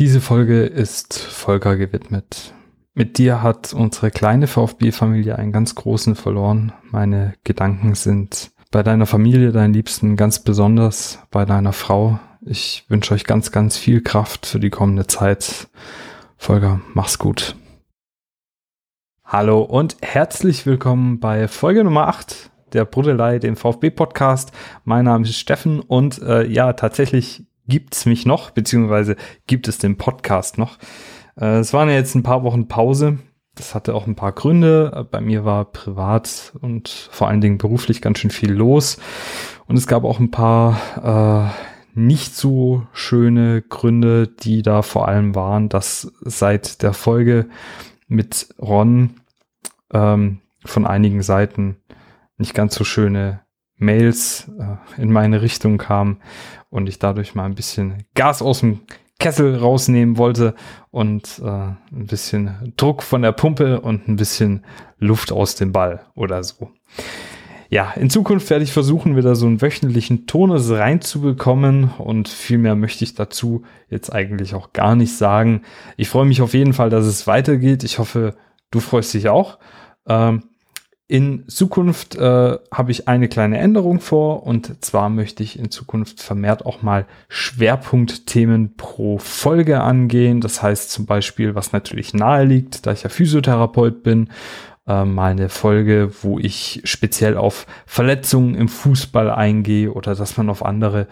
Diese Folge ist Volker gewidmet. Mit dir hat unsere kleine VfB-Familie einen ganz großen verloren. Meine Gedanken sind bei deiner Familie, deinen Liebsten ganz besonders, bei deiner Frau. Ich wünsche euch ganz, ganz viel Kraft für die kommende Zeit. Volker, mach's gut. Hallo und herzlich willkommen bei Folge Nummer 8 der Bruddelei, dem VfB-Podcast. Mein Name ist Steffen und äh, ja, tatsächlich gibt's mich noch, beziehungsweise gibt es den Podcast noch. Äh, es waren ja jetzt ein paar Wochen Pause. Das hatte auch ein paar Gründe. Bei mir war privat und vor allen Dingen beruflich ganz schön viel los. Und es gab auch ein paar äh, nicht so schöne Gründe, die da vor allem waren, dass seit der Folge mit Ron ähm, von einigen Seiten nicht ganz so schöne Mails äh, in meine Richtung kamen und ich dadurch mal ein bisschen Gas aus dem Kessel rausnehmen wollte und äh, ein bisschen Druck von der Pumpe und ein bisschen Luft aus dem Ball oder so. Ja, in Zukunft werde ich versuchen, wieder so einen wöchentlichen Tonus reinzubekommen und viel mehr möchte ich dazu jetzt eigentlich auch gar nicht sagen. Ich freue mich auf jeden Fall, dass es weitergeht. Ich hoffe, du freust dich auch. Ähm, in Zukunft äh, habe ich eine kleine Änderung vor und zwar möchte ich in Zukunft vermehrt auch mal Schwerpunktthemen pro Folge angehen. Das heißt zum Beispiel, was natürlich nahe liegt, da ich ja Physiotherapeut bin, äh, mal eine Folge, wo ich speziell auf Verletzungen im Fußball eingehe oder dass man auf andere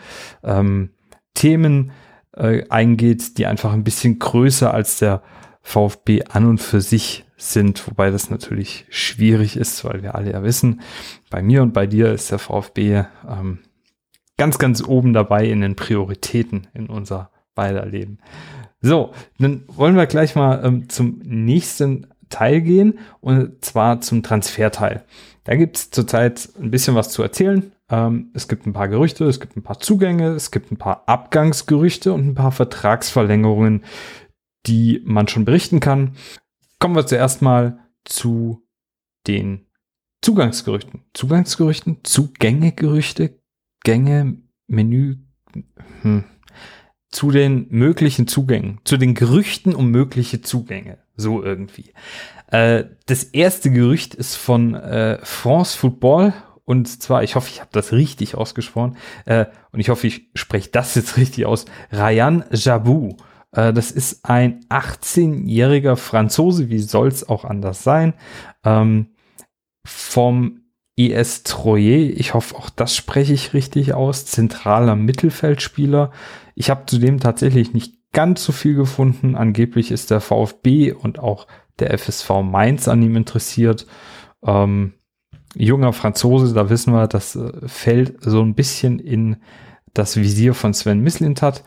ähm, Themen äh, eingeht, die einfach ein bisschen größer als der VfB an und für sich sind, wobei das natürlich schwierig ist, weil wir alle ja wissen, bei mir und bei dir ist der VfB ähm, ganz, ganz oben dabei in den Prioritäten in unser beider Leben. So, dann wollen wir gleich mal ähm, zum nächsten Teil gehen und zwar zum Transferteil. Da gibt es zurzeit ein bisschen was zu erzählen. Ähm, es gibt ein paar Gerüchte, es gibt ein paar Zugänge, es gibt ein paar Abgangsgerüchte und ein paar Vertragsverlängerungen, die man schon berichten kann. Kommen wir zuerst mal zu den Zugangsgerüchten. Zugangsgerüchten, Zugängegerüchte, Gänge, Menü, hm. zu den möglichen Zugängen, zu den Gerüchten um mögliche Zugänge, so irgendwie. Äh, das erste Gerücht ist von äh, France Football und zwar, ich hoffe, ich habe das richtig ausgesprochen äh, und ich hoffe, ich spreche das jetzt richtig aus. Ryan Jabou das ist ein 18-jähriger Franzose, wie soll es auch anders sein, ähm, vom ES Troyer. Ich hoffe, auch das spreche ich richtig aus. Zentraler Mittelfeldspieler. Ich habe zudem tatsächlich nicht ganz so viel gefunden. Angeblich ist der VfB und auch der FSV Mainz an ihm interessiert. Ähm, junger Franzose, da wissen wir, das äh, fällt so ein bisschen in das Visier von Sven Mislint hat.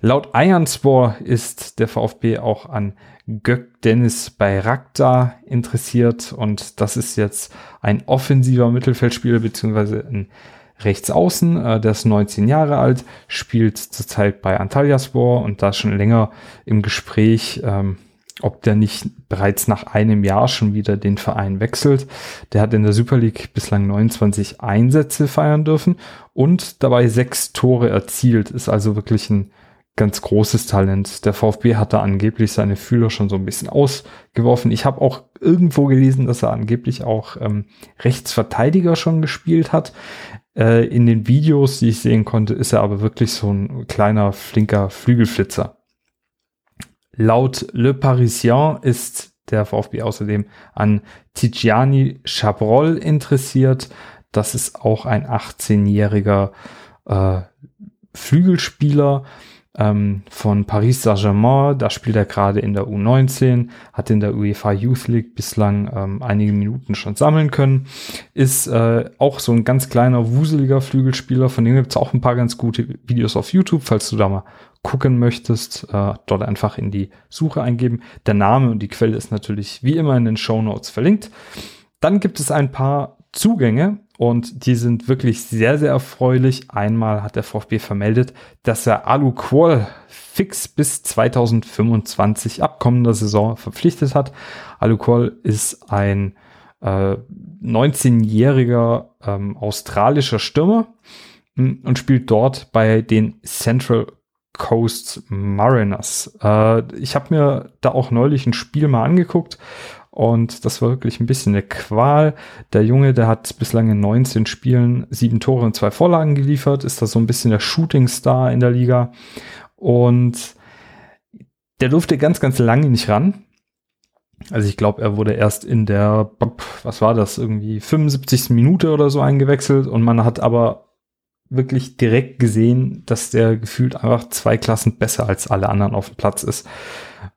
Laut Ironspore ist der VfB auch an Gök Dennis Bayraktar interessiert und das ist jetzt ein offensiver Mittelfeldspieler beziehungsweise ein Rechtsaußen, äh, der ist 19 Jahre alt, spielt zurzeit bei Antalyaspor und da schon länger im Gespräch, ähm, ob der nicht bereits nach einem Jahr schon wieder den Verein wechselt. Der hat in der Super League bislang 29 Einsätze feiern dürfen und dabei sechs Tore erzielt. Ist also wirklich ein ganz großes Talent. Der VfB hat da angeblich seine Fühler schon so ein bisschen ausgeworfen. Ich habe auch irgendwo gelesen, dass er angeblich auch ähm, Rechtsverteidiger schon gespielt hat. Äh, in den Videos, die ich sehen konnte, ist er aber wirklich so ein kleiner, flinker Flügelflitzer. Laut Le Parisien ist der VfB außerdem an Tidjani Chabrol interessiert. Das ist auch ein 18-jähriger äh, Flügelspieler ähm, von Paris Saint-Germain. Da spielt er gerade in der U19, hat in der UEFA Youth League bislang ähm, einige Minuten schon sammeln können. Ist äh, auch so ein ganz kleiner, wuseliger Flügelspieler. Von dem gibt es auch ein paar ganz gute Videos auf YouTube, falls du da mal gucken möchtest, äh, dort einfach in die Suche eingeben. Der Name und die Quelle ist natürlich wie immer in den Show Notes verlinkt. Dann gibt es ein paar Zugänge und die sind wirklich sehr, sehr erfreulich. Einmal hat der VfB vermeldet, dass er Alu Qual fix bis 2025 abkommender Saison verpflichtet hat. Alu Qual ist ein äh, 19-jähriger ähm, australischer Stürmer hm, und spielt dort bei den Central Coast Mariners. Äh, ich habe mir da auch neulich ein Spiel mal angeguckt und das war wirklich ein bisschen eine Qual. Der Junge, der hat bislang in 19 Spielen sieben Tore und zwei Vorlagen geliefert, ist da so ein bisschen der Shooting Star in der Liga und der durfte ganz, ganz lange nicht ran. Also ich glaube, er wurde erst in der, was war das, irgendwie 75. Minute oder so eingewechselt und man hat aber wirklich direkt gesehen, dass der gefühlt einfach zwei Klassen besser als alle anderen auf dem Platz ist.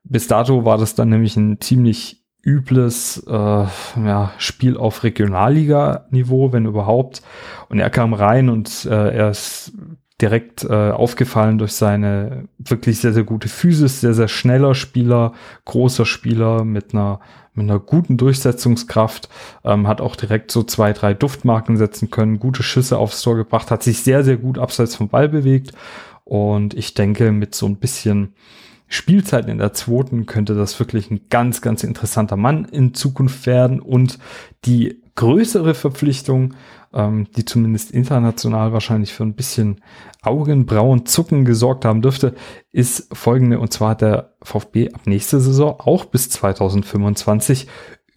Bis dato war das dann nämlich ein ziemlich übles äh, ja, Spiel auf Regionalliga-Niveau, wenn überhaupt. Und er kam rein und äh, er ist direkt äh, aufgefallen durch seine wirklich sehr, sehr gute Physis, sehr, sehr schneller Spieler, großer Spieler mit einer, mit einer guten Durchsetzungskraft, ähm, hat auch direkt so zwei, drei Duftmarken setzen können, gute Schüsse aufs Tor gebracht, hat sich sehr, sehr gut abseits vom Ball bewegt. Und ich denke, mit so ein bisschen Spielzeit in der zweiten könnte das wirklich ein ganz, ganz interessanter Mann in Zukunft werden. Und die größere Verpflichtung ähm, die zumindest international wahrscheinlich für ein bisschen Augenbrauenzucken gesorgt haben dürfte, ist folgende. Und zwar hat der VfB ab nächste Saison auch bis 2025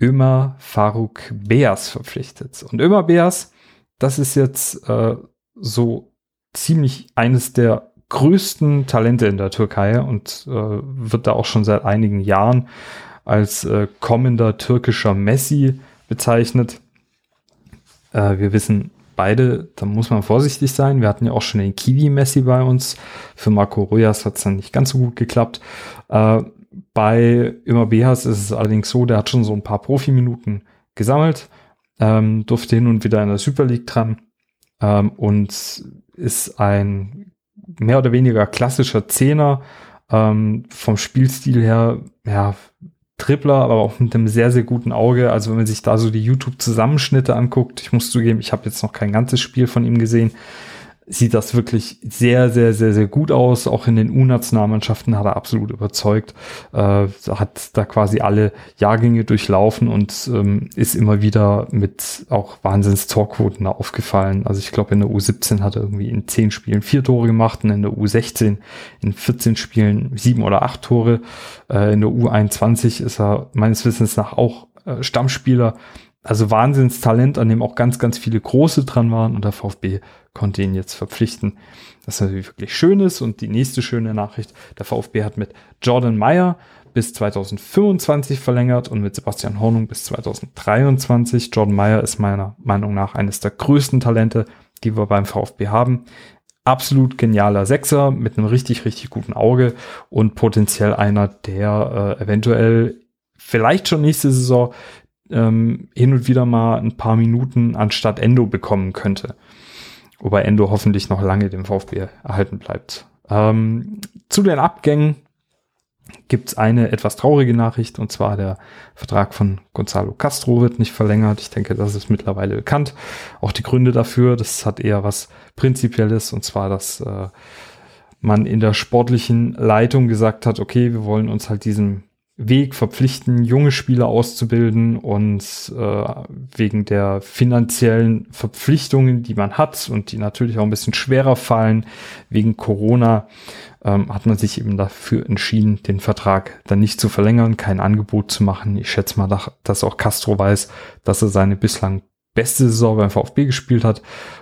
Ömer Faruk Beas verpflichtet. Und Ömer Beas, das ist jetzt äh, so ziemlich eines der größten Talente in der Türkei und äh, wird da auch schon seit einigen Jahren als äh, kommender türkischer Messi bezeichnet. Äh, wir wissen beide, da muss man vorsichtig sein. Wir hatten ja auch schon den Kiwi-Messi bei uns. Für Marco Rojas hat es dann nicht ganz so gut geklappt. Äh, bei Immer Behas ist es allerdings so, der hat schon so ein paar Profiminuten gesammelt, ähm, durfte hin und wieder in der Super League dran ähm, und ist ein mehr oder weniger klassischer Zehner. Ähm, vom Spielstil her, ja, Tripler, aber auch mit einem sehr, sehr guten Auge. Also wenn man sich da so die YouTube-Zusammenschnitte anguckt, ich muss zugeben, ich habe jetzt noch kein ganzes Spiel von ihm gesehen, sieht das wirklich sehr, sehr, sehr, sehr gut aus. Auch in den U-Nationalmannschaften hat er absolut überzeugt. Äh, hat da quasi alle Jahrgänge durchlaufen und ähm, ist immer wieder mit auch Wahnsinns Torquoten aufgefallen. Also ich glaube, in der U17 hat er irgendwie in zehn Spielen vier Tore gemacht und in der U16 in 14 Spielen sieben oder acht Tore. Äh, in der U21 ist er meines Wissens nach auch äh, Stammspieler. Also Wahnsinnstalent, an dem auch ganz, ganz viele große dran waren und der VfB konnte ihn jetzt verpflichten. Das natürlich wirklich schön ist. Und die nächste schöne Nachricht, der VfB hat mit Jordan Meyer bis 2025 verlängert und mit Sebastian Hornung bis 2023. Jordan Meyer ist meiner Meinung nach eines der größten Talente, die wir beim VfB haben. Absolut genialer Sechser mit einem richtig, richtig guten Auge und potenziell einer, der äh, eventuell vielleicht schon nächste Saison ähm, hin und wieder mal ein paar Minuten anstatt Endo bekommen könnte. Wobei Endo hoffentlich noch lange dem VfB erhalten bleibt. Ähm, zu den Abgängen gibt es eine etwas traurige Nachricht und zwar der Vertrag von Gonzalo Castro wird nicht verlängert. Ich denke, das ist mittlerweile bekannt. Auch die Gründe dafür, das hat eher was Prinzipielles und zwar, dass äh, man in der sportlichen Leitung gesagt hat, okay, wir wollen uns halt diesem Weg verpflichten, junge Spieler auszubilden und äh, wegen der finanziellen Verpflichtungen, die man hat und die natürlich auch ein bisschen schwerer fallen wegen Corona, ähm, hat man sich eben dafür entschieden, den Vertrag dann nicht zu verlängern, kein Angebot zu machen. Ich schätze mal, dass auch Castro weiß, dass er seine bislang beste Saison beim VfB gespielt hat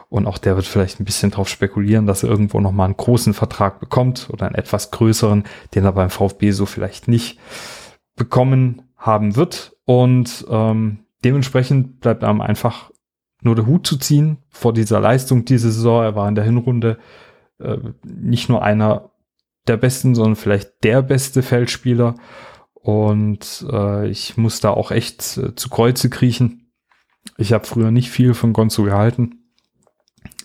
und auch der wird vielleicht ein bisschen darauf spekulieren, dass er irgendwo nochmal einen großen Vertrag bekommt oder einen etwas größeren, den er beim VfB so vielleicht nicht bekommen haben wird. Und ähm, dementsprechend bleibt einem einfach nur der Hut zu ziehen vor dieser Leistung diese Saison. Er war in der Hinrunde äh, nicht nur einer der besten, sondern vielleicht der beste Feldspieler. Und äh, ich muss da auch echt äh, zu Kreuze kriechen. Ich habe früher nicht viel von Gonzo gehalten.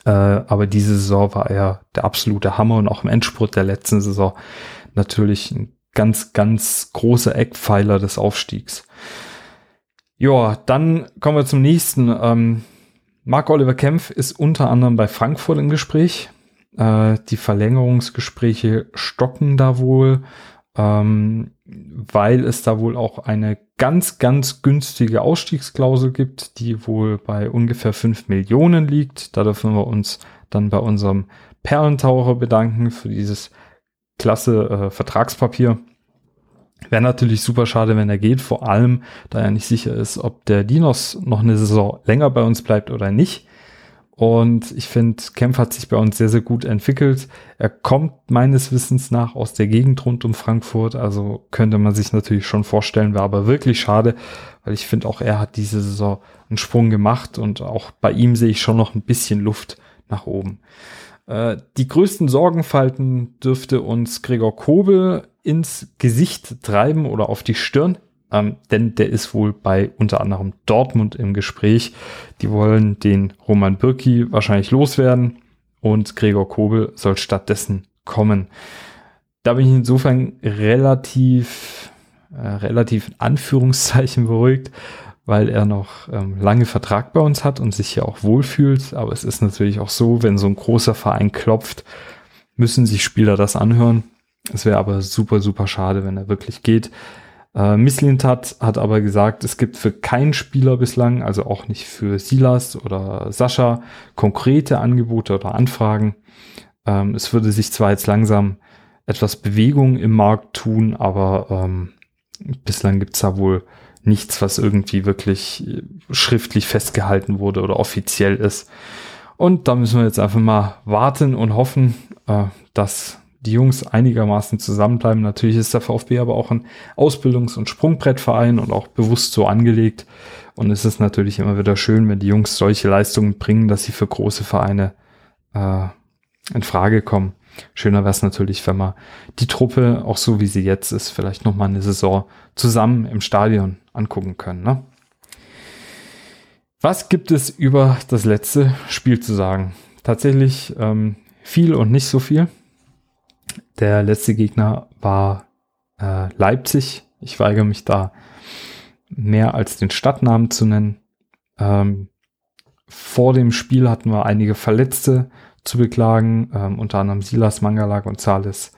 Äh, aber diese Saison war er der absolute Hammer und auch im Endspurt der letzten Saison natürlich ein ganz, ganz großer Eckpfeiler des Aufstiegs. Ja, dann kommen wir zum nächsten. Ähm, Marc-Oliver Kempf ist unter anderem bei Frankfurt im Gespräch. Äh, die Verlängerungsgespräche stocken da wohl, ähm, weil es da wohl auch eine ganz, ganz günstige Ausstiegsklausel gibt, die wohl bei ungefähr 5 Millionen liegt. Da dürfen wir uns dann bei unserem Perlentaucher bedanken für dieses klasse äh, Vertragspapier. Wäre natürlich super schade, wenn er geht, vor allem, da er nicht sicher ist, ob der Dinos noch eine Saison länger bei uns bleibt oder nicht. Und ich finde, Kempf hat sich bei uns sehr, sehr gut entwickelt. Er kommt meines Wissens nach aus der Gegend rund um Frankfurt. Also könnte man sich natürlich schon vorstellen, wäre aber wirklich schade, weil ich finde auch er hat diese Saison einen Sprung gemacht und auch bei ihm sehe ich schon noch ein bisschen Luft nach oben. Äh, die größten Sorgenfalten dürfte uns Gregor Kobel ins Gesicht treiben oder auf die Stirn ähm, denn der ist wohl bei unter anderem Dortmund im Gespräch. Die wollen den Roman Birki wahrscheinlich loswerden und Gregor Kobel soll stattdessen kommen. Da bin ich insofern relativ, äh, relativ in Anführungszeichen beruhigt, weil er noch ähm, lange Vertrag bei uns hat und sich hier auch wohlfühlt. Aber es ist natürlich auch so, wenn so ein großer Verein klopft, müssen sich Spieler das anhören. Es wäre aber super, super schade, wenn er wirklich geht. Äh, Misslintat hat aber gesagt, es gibt für keinen Spieler bislang, also auch nicht für Silas oder Sascha, konkrete Angebote oder Anfragen. Ähm, es würde sich zwar jetzt langsam etwas Bewegung im Markt tun, aber ähm, bislang gibt's da wohl nichts, was irgendwie wirklich schriftlich festgehalten wurde oder offiziell ist. Und da müssen wir jetzt einfach mal warten und hoffen, äh, dass die Jungs einigermaßen zusammenbleiben. Natürlich ist der VfB aber auch ein Ausbildungs- und Sprungbrettverein und auch bewusst so angelegt. Und es ist natürlich immer wieder schön, wenn die Jungs solche Leistungen bringen, dass sie für große Vereine äh, in Frage kommen. Schöner wäre es natürlich, wenn man die Truppe, auch so wie sie jetzt ist, vielleicht nochmal eine Saison zusammen im Stadion angucken können. Ne? Was gibt es über das letzte Spiel zu sagen? Tatsächlich ähm, viel und nicht so viel. Der letzte Gegner war äh, Leipzig. Ich weigere mich da mehr als den Stadtnamen zu nennen. Ähm, vor dem Spiel hatten wir einige Verletzte zu beklagen, ähm, unter anderem Silas Mangala González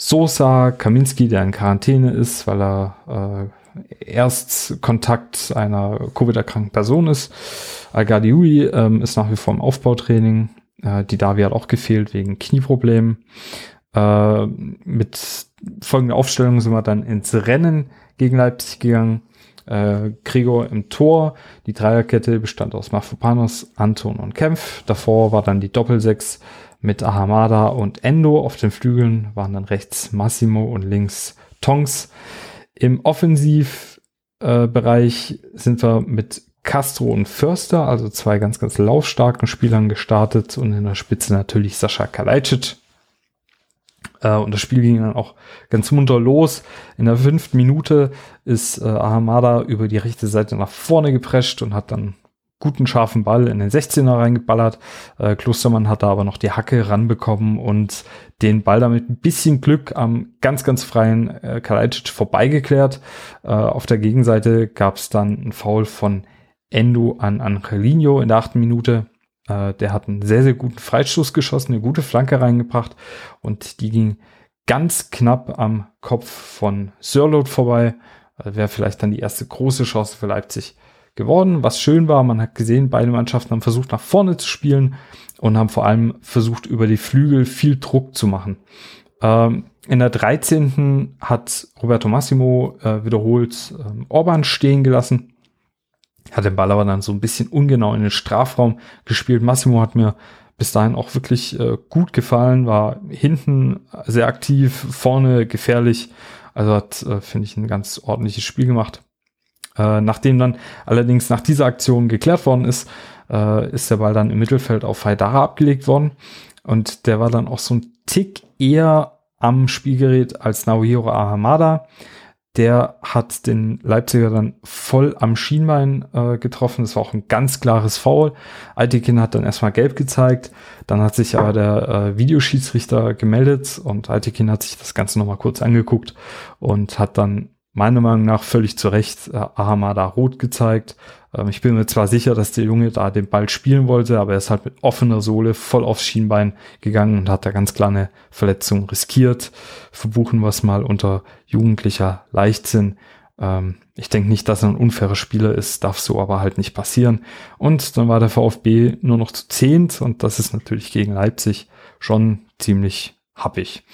Sosa, Kaminski, der in Quarantäne ist, weil er äh, Erstkontakt einer Covid-erkrankten Person ist. Al-Gadiui ähm, ist nach wie vor im Aufbautraining. Äh, die Davi hat auch gefehlt wegen Knieproblemen. Äh, mit folgender Aufstellung sind wir dann ins Rennen gegen Leipzig gegangen. Äh, Gregor im Tor. Die Dreierkette bestand aus Mafropanos, Anton und Kempf. Davor war dann die Doppelsechs mit Ahamada und Endo. Auf den Flügeln waren dann rechts Massimo und links Tongs. Im Offensivbereich äh, sind wir mit Castro und Förster, also zwei ganz, ganz laufstarken Spielern gestartet und in der Spitze natürlich Sascha Kalajdzic. Äh, und das Spiel ging dann auch ganz munter los. In der fünften Minute ist äh, Ahamada über die rechte Seite nach vorne geprescht und hat dann guten scharfen Ball in den 16er reingeballert. Äh, Klostermann hat da aber noch die Hacke ranbekommen und den Ball damit ein bisschen Glück am ganz, ganz freien äh, Kalajdzic vorbeigeklärt. Äh, auf der Gegenseite gab es dann einen Foul von Endo an Angelino in der achten Minute. Äh, der hat einen sehr, sehr guten Freistoß geschossen, eine gute Flanke reingebracht und die ging ganz knapp am Kopf von Sörlot vorbei. Äh, Wäre vielleicht dann die erste große Chance für Leipzig geworden. Was schön war, man hat gesehen, beide Mannschaften haben versucht nach vorne zu spielen und haben vor allem versucht über die Flügel viel Druck zu machen. Ähm, in der 13. hat Roberto Massimo äh, wiederholt ähm, Orban stehen gelassen hat den Ball aber dann so ein bisschen ungenau in den Strafraum gespielt. Massimo hat mir bis dahin auch wirklich äh, gut gefallen, war hinten sehr aktiv, vorne gefährlich. Also hat, äh, finde ich, ein ganz ordentliches Spiel gemacht. Äh, nachdem dann allerdings nach dieser Aktion geklärt worden ist, äh, ist der Ball dann im Mittelfeld auf Haidara abgelegt worden. Und der war dann auch so ein Tick eher am Spielgerät als Naohiro Ahamada der hat den Leipziger dann voll am Schienbein äh, getroffen. Das war auch ein ganz klares Foul. Altekin hat dann erstmal gelb gezeigt. Dann hat sich aber der äh, Videoschiedsrichter gemeldet und Altekin hat sich das Ganze nochmal kurz angeguckt und hat dann meiner Meinung nach völlig zu Recht äh, Ahamada rot gezeigt. Ähm, ich bin mir zwar sicher, dass der Junge da den Ball spielen wollte, aber er ist halt mit offener Sohle voll aufs Schienbein gegangen und hat da ganz kleine Verletzungen riskiert. Verbuchen wir es mal unter jugendlicher Leichtsinn. Ähm, ich denke nicht, dass er ein unfairer Spieler ist, darf so aber halt nicht passieren. Und dann war der VfB nur noch zu zehnt und das ist natürlich gegen Leipzig schon ziemlich happig.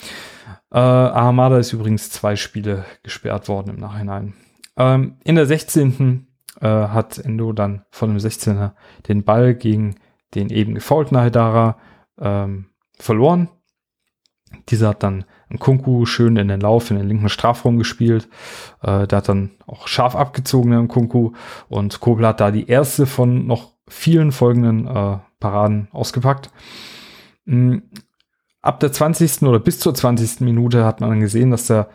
Äh, Ahamada ist übrigens zwei Spiele gesperrt worden im Nachhinein. Ähm, in der 16. Äh, hat Endo dann von dem 16er den Ball gegen den eben gefaulten Haidara ähm, verloren. Dieser hat dann Kunku schön in den Lauf, in den linken Strafraum gespielt. Äh, der hat dann auch scharf abgezogen, der Kunku. Und Kobel hat da die erste von noch vielen folgenden äh, Paraden ausgepackt. Ab der 20. oder bis zur 20. Minute hat man dann gesehen, dass der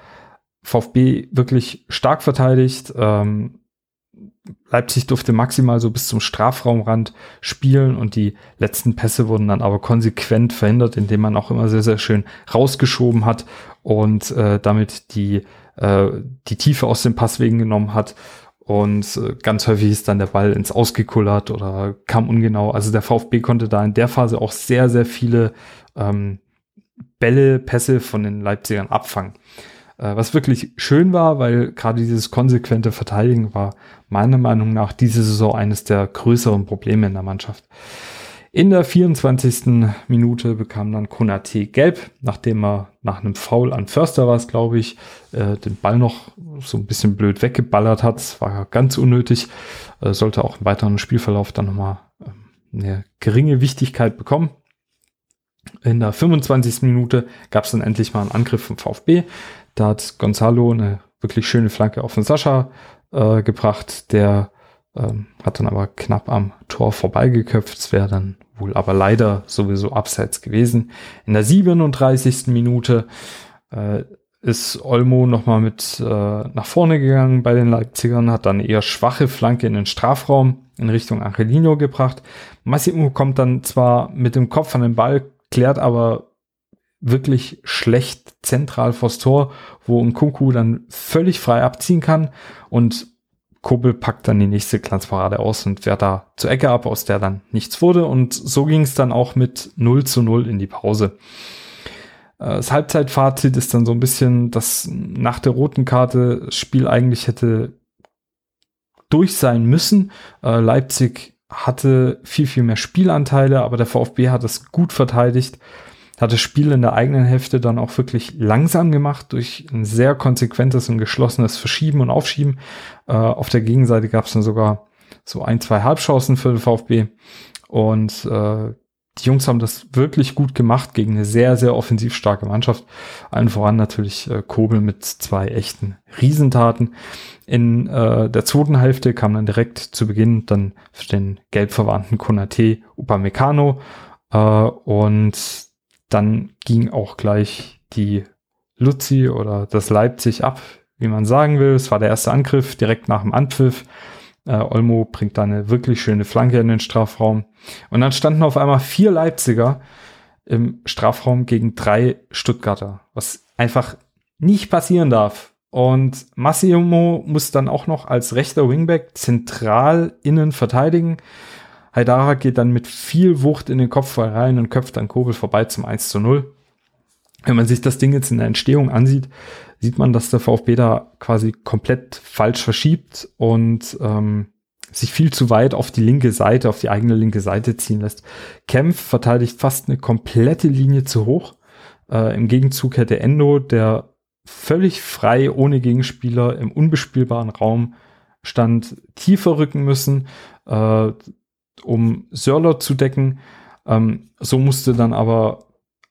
VfB wirklich stark verteidigt. Ähm, Leipzig durfte maximal so bis zum Strafraumrand spielen und die letzten Pässe wurden dann aber konsequent verhindert, indem man auch immer sehr, sehr schön rausgeschoben hat und äh, damit die, äh, die Tiefe aus den Passwegen genommen hat. Und äh, ganz häufig ist dann der Ball ins Ausgekullert oder kam ungenau. Also der VfB konnte da in der Phase auch sehr, sehr viele ähm, Bälle, Pässe von den Leipzigern abfangen. Äh, was wirklich schön war, weil gerade dieses konsequente Verteidigen war meiner Meinung nach diese Saison eines der größeren Probleme in der Mannschaft. In der 24. Minute bekam dann Konate gelb, nachdem er nach einem Foul an Förster war es, glaube ich, äh, den Ball noch so ein bisschen blöd weggeballert hat. Das war ganz unnötig. Äh, sollte auch im weiteren Spielverlauf dann nochmal äh, eine geringe Wichtigkeit bekommen. In der 25. Minute gab es dann endlich mal einen Angriff vom VfB. Da hat Gonzalo eine wirklich schöne Flanke auf den Sascha äh, gebracht. Der ähm, hat dann aber knapp am Tor vorbeigeköpft. Es wäre dann wohl aber leider sowieso abseits gewesen. In der 37. Minute äh, ist Olmo nochmal mit äh, nach vorne gegangen bei den Leipzigern, hat dann eher schwache Flanke in den Strafraum in Richtung Angelino gebracht. Massimo kommt dann zwar mit dem Kopf an den Ball, klärt aber wirklich schlecht zentral vors Tor, wo ein Kunku dann völlig frei abziehen kann und Kobel packt dann die nächste Glanzparade aus und fährt da zur Ecke ab, aus der dann nichts wurde. Und so ging es dann auch mit 0 zu 0 in die Pause. Äh, das Halbzeitfazit ist dann so ein bisschen, dass nach der roten Karte das Spiel eigentlich hätte durch sein müssen. Äh, Leipzig hatte viel, viel mehr Spielanteile, aber der VfB hat es gut verteidigt hat das Spiel in der eigenen Hälfte dann auch wirklich langsam gemacht durch ein sehr konsequentes und geschlossenes Verschieben und Aufschieben. Äh, auf der Gegenseite gab es dann sogar so ein, zwei Halbchancen für den VfB. Und äh, die Jungs haben das wirklich gut gemacht gegen eine sehr, sehr offensiv starke Mannschaft. Allen voran natürlich äh, Kobel mit zwei echten Riesentaten. In äh, der zweiten Hälfte kam dann direkt zu Beginn dann für den gelbverwandten Konate Upamecano äh, und dann ging auch gleich die Luzi oder das Leipzig ab, wie man sagen will. Es war der erste Angriff direkt nach dem Anpfiff. Äh, Olmo bringt da eine wirklich schöne Flanke in den Strafraum. Und dann standen auf einmal vier Leipziger im Strafraum gegen drei Stuttgarter, was einfach nicht passieren darf. Und Massimo muss dann auch noch als rechter Wingback zentral innen verteidigen. Haidara geht dann mit viel Wucht in den Kopfball rein und köpft dann Kobel vorbei zum 1 zu 0. Wenn man sich das Ding jetzt in der Entstehung ansieht, sieht man, dass der VfB da quasi komplett falsch verschiebt und ähm, sich viel zu weit auf die linke Seite, auf die eigene linke Seite ziehen lässt. Kempf verteidigt fast eine komplette Linie zu hoch. Äh, Im Gegenzug hätte Endo, der völlig frei ohne Gegenspieler im unbespielbaren Raum stand, tiefer rücken müssen. Äh, um Sörler zu decken. Ähm, so musste dann aber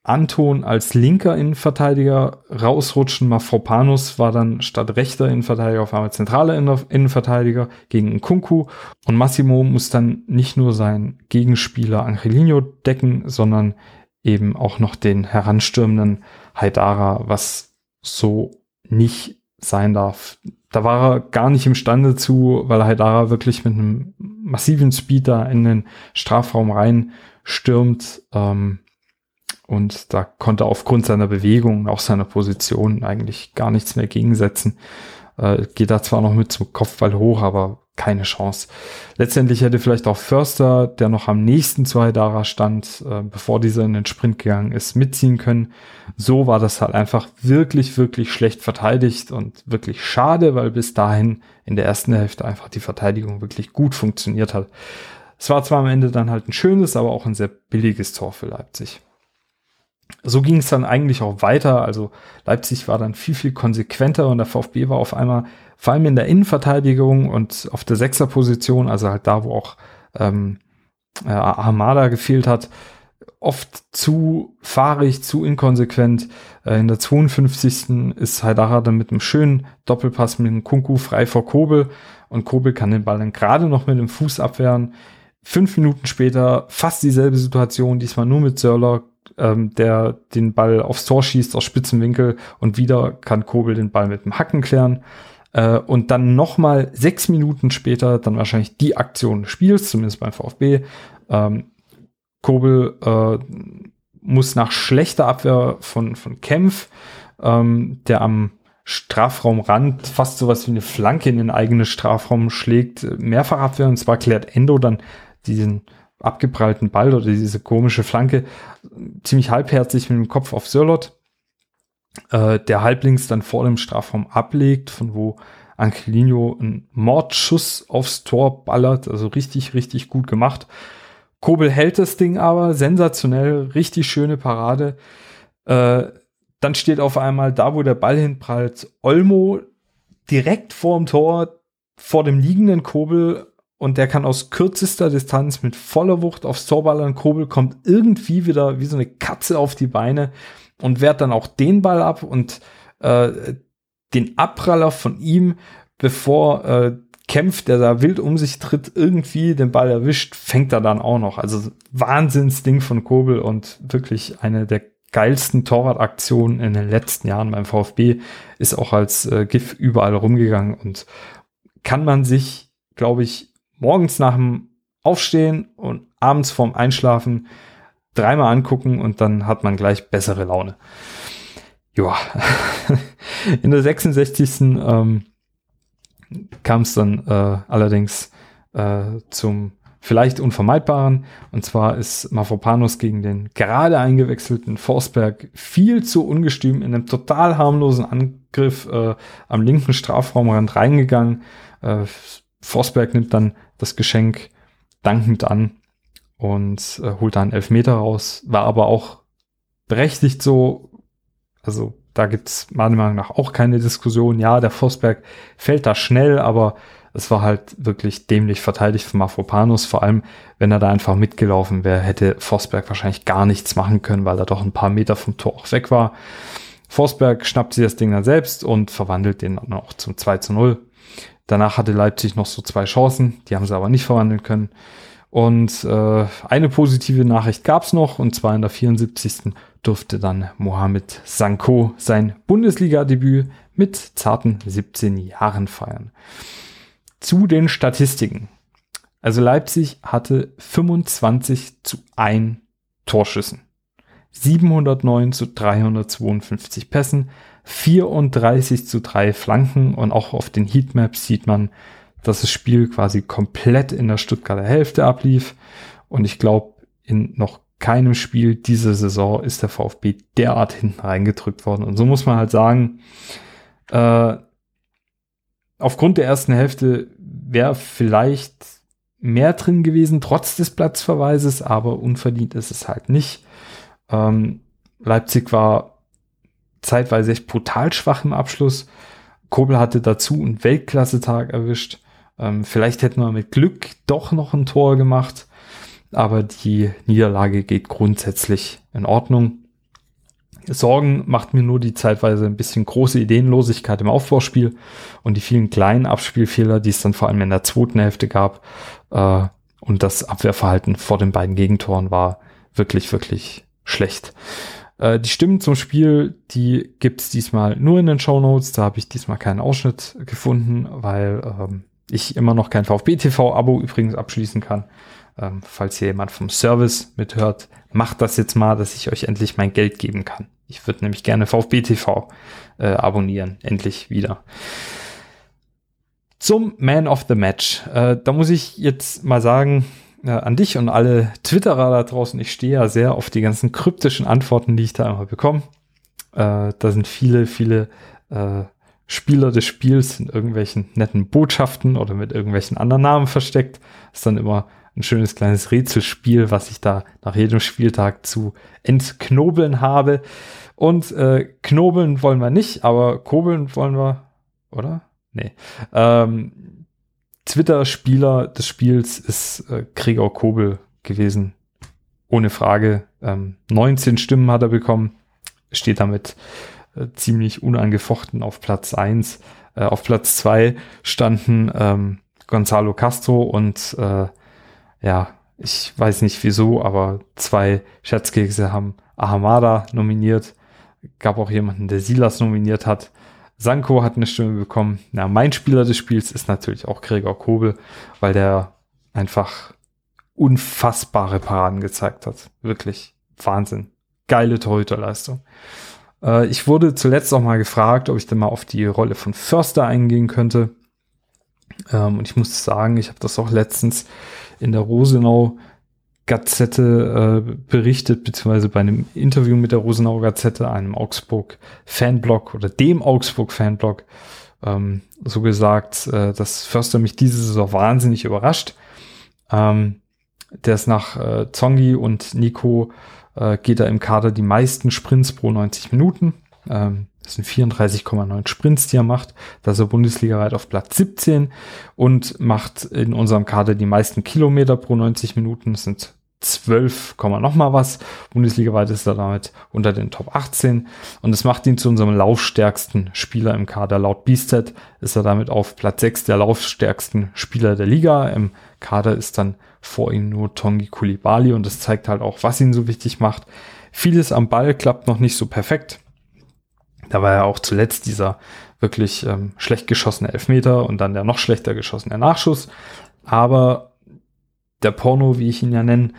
Anton als linker Innenverteidiger rausrutschen. Mafropanus war dann statt rechter Innenverteidiger auf einmal zentraler Innenverteidiger gegen Kunku. Und Massimo muss dann nicht nur seinen Gegenspieler Angelino decken, sondern eben auch noch den heranstürmenden Haidara, was so nicht sein darf. Da war er gar nicht imstande zu, weil Haidara wirklich mit einem massiven Speed da in den Strafraum rein stürmt. Ähm, und da konnte aufgrund seiner Bewegung auch seiner Position eigentlich gar nichts mehr gegensetzen. Äh, geht da zwar noch mit zum Kopfball hoch, aber keine Chance. Letztendlich hätte vielleicht auch Förster, der noch am nächsten zu Haidara stand, äh, bevor dieser in den Sprint gegangen ist, mitziehen können. So war das halt einfach wirklich, wirklich schlecht verteidigt und wirklich schade, weil bis dahin in der ersten Hälfte einfach die Verteidigung wirklich gut funktioniert hat. Es war zwar am Ende dann halt ein schönes, aber auch ein sehr billiges Tor für Leipzig. So ging es dann eigentlich auch weiter. Also Leipzig war dann viel, viel konsequenter und der VfB war auf einmal, vor allem in der Innenverteidigung und auf der Sechserposition, also halt da, wo auch ähm, äh, Armada gefehlt hat, oft zu fahrig, zu inkonsequent. Äh, in der 52. ist Haidara dann mit einem schönen Doppelpass mit dem Kunku frei vor Kobel und Kobel kann den Ball dann gerade noch mit dem Fuß abwehren. Fünf Minuten später fast dieselbe Situation, diesmal nur mit Sörler, ähm, der den Ball aufs Tor schießt aus Spitzenwinkel und wieder kann Kobel den Ball mit dem Hacken klären. Äh, und dann nochmal sechs Minuten später dann wahrscheinlich die Aktion des Spiels, zumindest beim VfB. Ähm, Kobel äh, muss nach schlechter Abwehr von, von Kempf, ähm, der am Strafraumrand fast sowas wie eine Flanke in den eigenen Strafraum schlägt, mehrfach abwehren. Und zwar klärt Endo dann diesen abgeprallten Ball oder diese komische Flanke ziemlich halbherzig mit dem Kopf auf Sörlot, äh, der halblinks dann vor dem Strafraum ablegt, von wo Angelino einen Mordschuss aufs Tor ballert, also richtig, richtig gut gemacht. Kobel hält das Ding aber sensationell, richtig schöne Parade. Äh, dann steht auf einmal da, wo der Ball hinprallt, Olmo direkt vorm Tor, vor dem liegenden Kobel und der kann aus kürzester Distanz mit voller Wucht aufs Tor ballern. Kobel kommt irgendwie wieder wie so eine Katze auf die Beine und wehrt dann auch den Ball ab und äh, den Abpraller von ihm, bevor äh, kämpft, der da wild um sich tritt, irgendwie den Ball erwischt, fängt er dann auch noch. Also Wahnsinnsding von Kobel und wirklich eine der geilsten Torwartaktionen in den letzten Jahren beim VfB ist auch als äh, GIF überall rumgegangen und kann man sich, glaube ich, morgens nach dem Aufstehen und abends vorm Einschlafen dreimal angucken und dann hat man gleich bessere Laune. Ja, in der 66. Ähm, kam es dann äh, allerdings äh, zum vielleicht unvermeidbaren. Und zwar ist Mafropanos gegen den gerade eingewechselten Forsberg viel zu ungestüm in einem total harmlosen Angriff äh, am linken Strafraumrand reingegangen. Äh, Forsberg nimmt dann das Geschenk dankend an und äh, holt da einen Elfmeter raus. War aber auch berechtigt so. Also da gibt es meiner Meinung nach auch keine Diskussion. Ja, der Forsberg fällt da schnell, aber es war halt wirklich dämlich verteidigt von Mafropanus. Vor allem, wenn er da einfach mitgelaufen wäre, hätte Forsberg wahrscheinlich gar nichts machen können, weil er doch ein paar Meter vom Tor auch weg war. Forsberg schnappt sich das Ding dann selbst und verwandelt den dann auch zum 2 zu 0. Danach hatte Leipzig noch so zwei Chancen, die haben sie aber nicht verwandeln können. Und äh, eine positive Nachricht gab es noch, und zwar in der 74. durfte dann Mohamed Sanko sein Bundesliga-Debüt mit zarten 17 Jahren feiern. Zu den Statistiken. Also Leipzig hatte 25 zu 1 Torschüssen. 709 zu 352 Pässen, 34 zu 3 Flanken und auch auf den Heatmaps sieht man, dass das Spiel quasi komplett in der Stuttgarter Hälfte ablief. Und ich glaube, in noch keinem Spiel dieser Saison ist der VfB derart hinten reingedrückt worden. Und so muss man halt sagen, äh, aufgrund der ersten Hälfte wäre vielleicht mehr drin gewesen, trotz des Platzverweises, aber unverdient ist es halt nicht. Ähm, Leipzig war zeitweise echt brutal schwach im Abschluss. Kobel hatte dazu einen Weltklasse-Tag erwischt. Ähm, vielleicht hätten wir mit Glück doch noch ein Tor gemacht, aber die Niederlage geht grundsätzlich in Ordnung. Sorgen macht mir nur die zeitweise ein bisschen große Ideenlosigkeit im Aufbauspiel und die vielen kleinen Abspielfehler, die es dann vor allem in der zweiten Hälfte gab. Äh, und das Abwehrverhalten vor den beiden Gegentoren war wirklich, wirklich schlecht. Äh, die Stimmen zum Spiel, die gibt's diesmal nur in den Show Notes. Da habe ich diesmal keinen Ausschnitt gefunden, weil ähm, ich immer noch kein VfB-TV-Abo übrigens abschließen kann. Ähm, falls hier jemand vom Service mithört, macht das jetzt mal, dass ich euch endlich mein Geld geben kann. Ich würde nämlich gerne VfB-TV äh, abonnieren, endlich wieder. Zum Man of the Match. Äh, da muss ich jetzt mal sagen, äh, an dich und alle Twitterer da draußen. Ich stehe ja sehr auf die ganzen kryptischen Antworten, die ich da immer bekomme. Äh, da sind viele, viele äh, Spieler des Spiels in irgendwelchen netten Botschaften oder mit irgendwelchen anderen Namen versteckt. Ist dann immer ein schönes kleines Rätselspiel, was ich da nach jedem Spieltag zu entknobeln habe. Und äh, knobeln wollen wir nicht, aber kobeln wollen wir, oder? Nee. Ähm, Twitter-Spieler des Spiels ist äh, Gregor Kobel gewesen. Ohne Frage. Ähm, 19 Stimmen hat er bekommen. Steht damit äh, ziemlich unangefochten auf Platz 1. Äh, auf Platz 2 standen ähm, Gonzalo Castro und äh, ja, ich weiß nicht wieso, aber zwei Scherzkekse haben Ahamada nominiert. Gab auch jemanden, der Silas nominiert hat. Sanko hat eine Stimme bekommen. Ja, mein Spieler des Spiels ist natürlich auch Gregor Kobel, weil der einfach unfassbare Paraden gezeigt hat. Wirklich Wahnsinn. Geile Torhüterleistung. Äh, ich wurde zuletzt auch mal gefragt, ob ich denn mal auf die Rolle von Förster eingehen könnte. Ähm, und ich muss sagen, ich habe das auch letztens in der Rosenau Gazette äh, berichtet, beziehungsweise bei einem Interview mit der Rosenau Gazette, einem Augsburg Fanblog oder dem Augsburg Fanblog, ähm, so gesagt, äh, dass Förster mich diese Saison wahnsinnig überrascht. Ähm, der ist nach äh, Zongi und Nico äh, geht er im Kader die meisten Sprints pro 90 Minuten. Ähm, das sind 34,9 Sprints, die er macht. Da ist er bundesligaweit auf Platz 17 und macht in unserem Kader die meisten Kilometer pro 90 Minuten. Das sind 12, noch mal was. Bundesligaweit ist er damit unter den Top 18 und es macht ihn zu unserem laufstärksten Spieler im Kader. Laut Beastet ist er damit auf Platz 6 der laufstärksten Spieler der Liga. Im Kader ist dann vor ihm nur Tongi Kulibali und das zeigt halt auch, was ihn so wichtig macht. Vieles am Ball klappt noch nicht so perfekt. Da war ja auch zuletzt dieser wirklich ähm, schlecht geschossene Elfmeter und dann der noch schlechter geschossene Nachschuss. Aber der Porno, wie ich ihn ja nenne,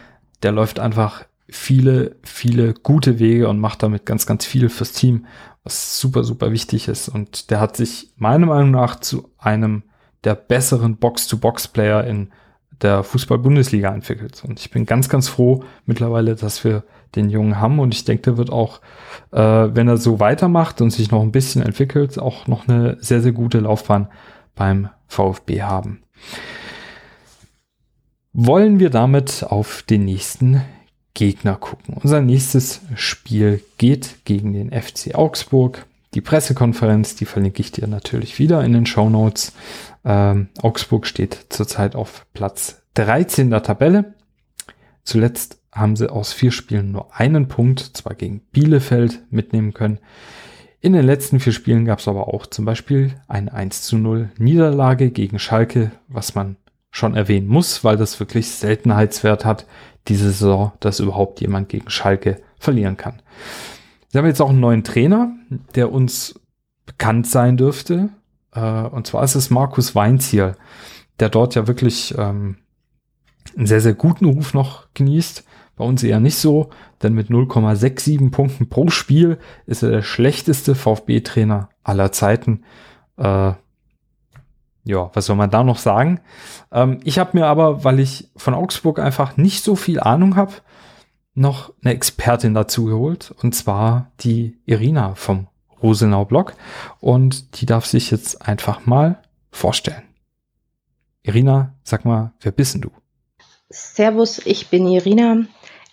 der läuft einfach viele, viele gute Wege und macht damit ganz, ganz viel fürs Team, was super, super wichtig ist. Und der hat sich meiner Meinung nach zu einem der besseren Box-to-Box-Player in der Fußball-Bundesliga entwickelt. Und ich bin ganz, ganz froh mittlerweile, dass wir den Jungen haben. Und ich denke, der wird auch, äh, wenn er so weitermacht und sich noch ein bisschen entwickelt, auch noch eine sehr, sehr gute Laufbahn beim VfB haben. Wollen wir damit auf den nächsten Gegner gucken. Unser nächstes Spiel geht gegen den FC Augsburg. Die Pressekonferenz, die verlinke ich dir natürlich wieder in den Show Notes. Ähm, Augsburg steht zurzeit auf Platz 13 der Tabelle. Zuletzt haben sie aus vier Spielen nur einen Punkt, zwar gegen Bielefeld, mitnehmen können. In den letzten vier Spielen gab es aber auch zum Beispiel eine 1 zu 0 Niederlage gegen Schalke, was man schon erwähnen muss, weil das wirklich Seltenheitswert hat, diese Saison, dass überhaupt jemand gegen Schalke verlieren kann. Wir haben jetzt auch einen neuen Trainer, der uns bekannt sein dürfte. Äh, und zwar ist es Markus Weinziel, der dort ja wirklich ähm, einen sehr, sehr guten Ruf noch genießt. Bei uns eher nicht so, denn mit 0,67 Punkten pro Spiel ist er der schlechteste VfB-Trainer aller Zeiten. Äh, ja, was soll man da noch sagen? Ähm, ich habe mir aber, weil ich von Augsburg einfach nicht so viel Ahnung habe, noch eine Expertin dazu geholt, und zwar die Irina vom Rosenau Blog. Und die darf sich jetzt einfach mal vorstellen. Irina, sag mal, wer bist denn du? Servus, ich bin Irina.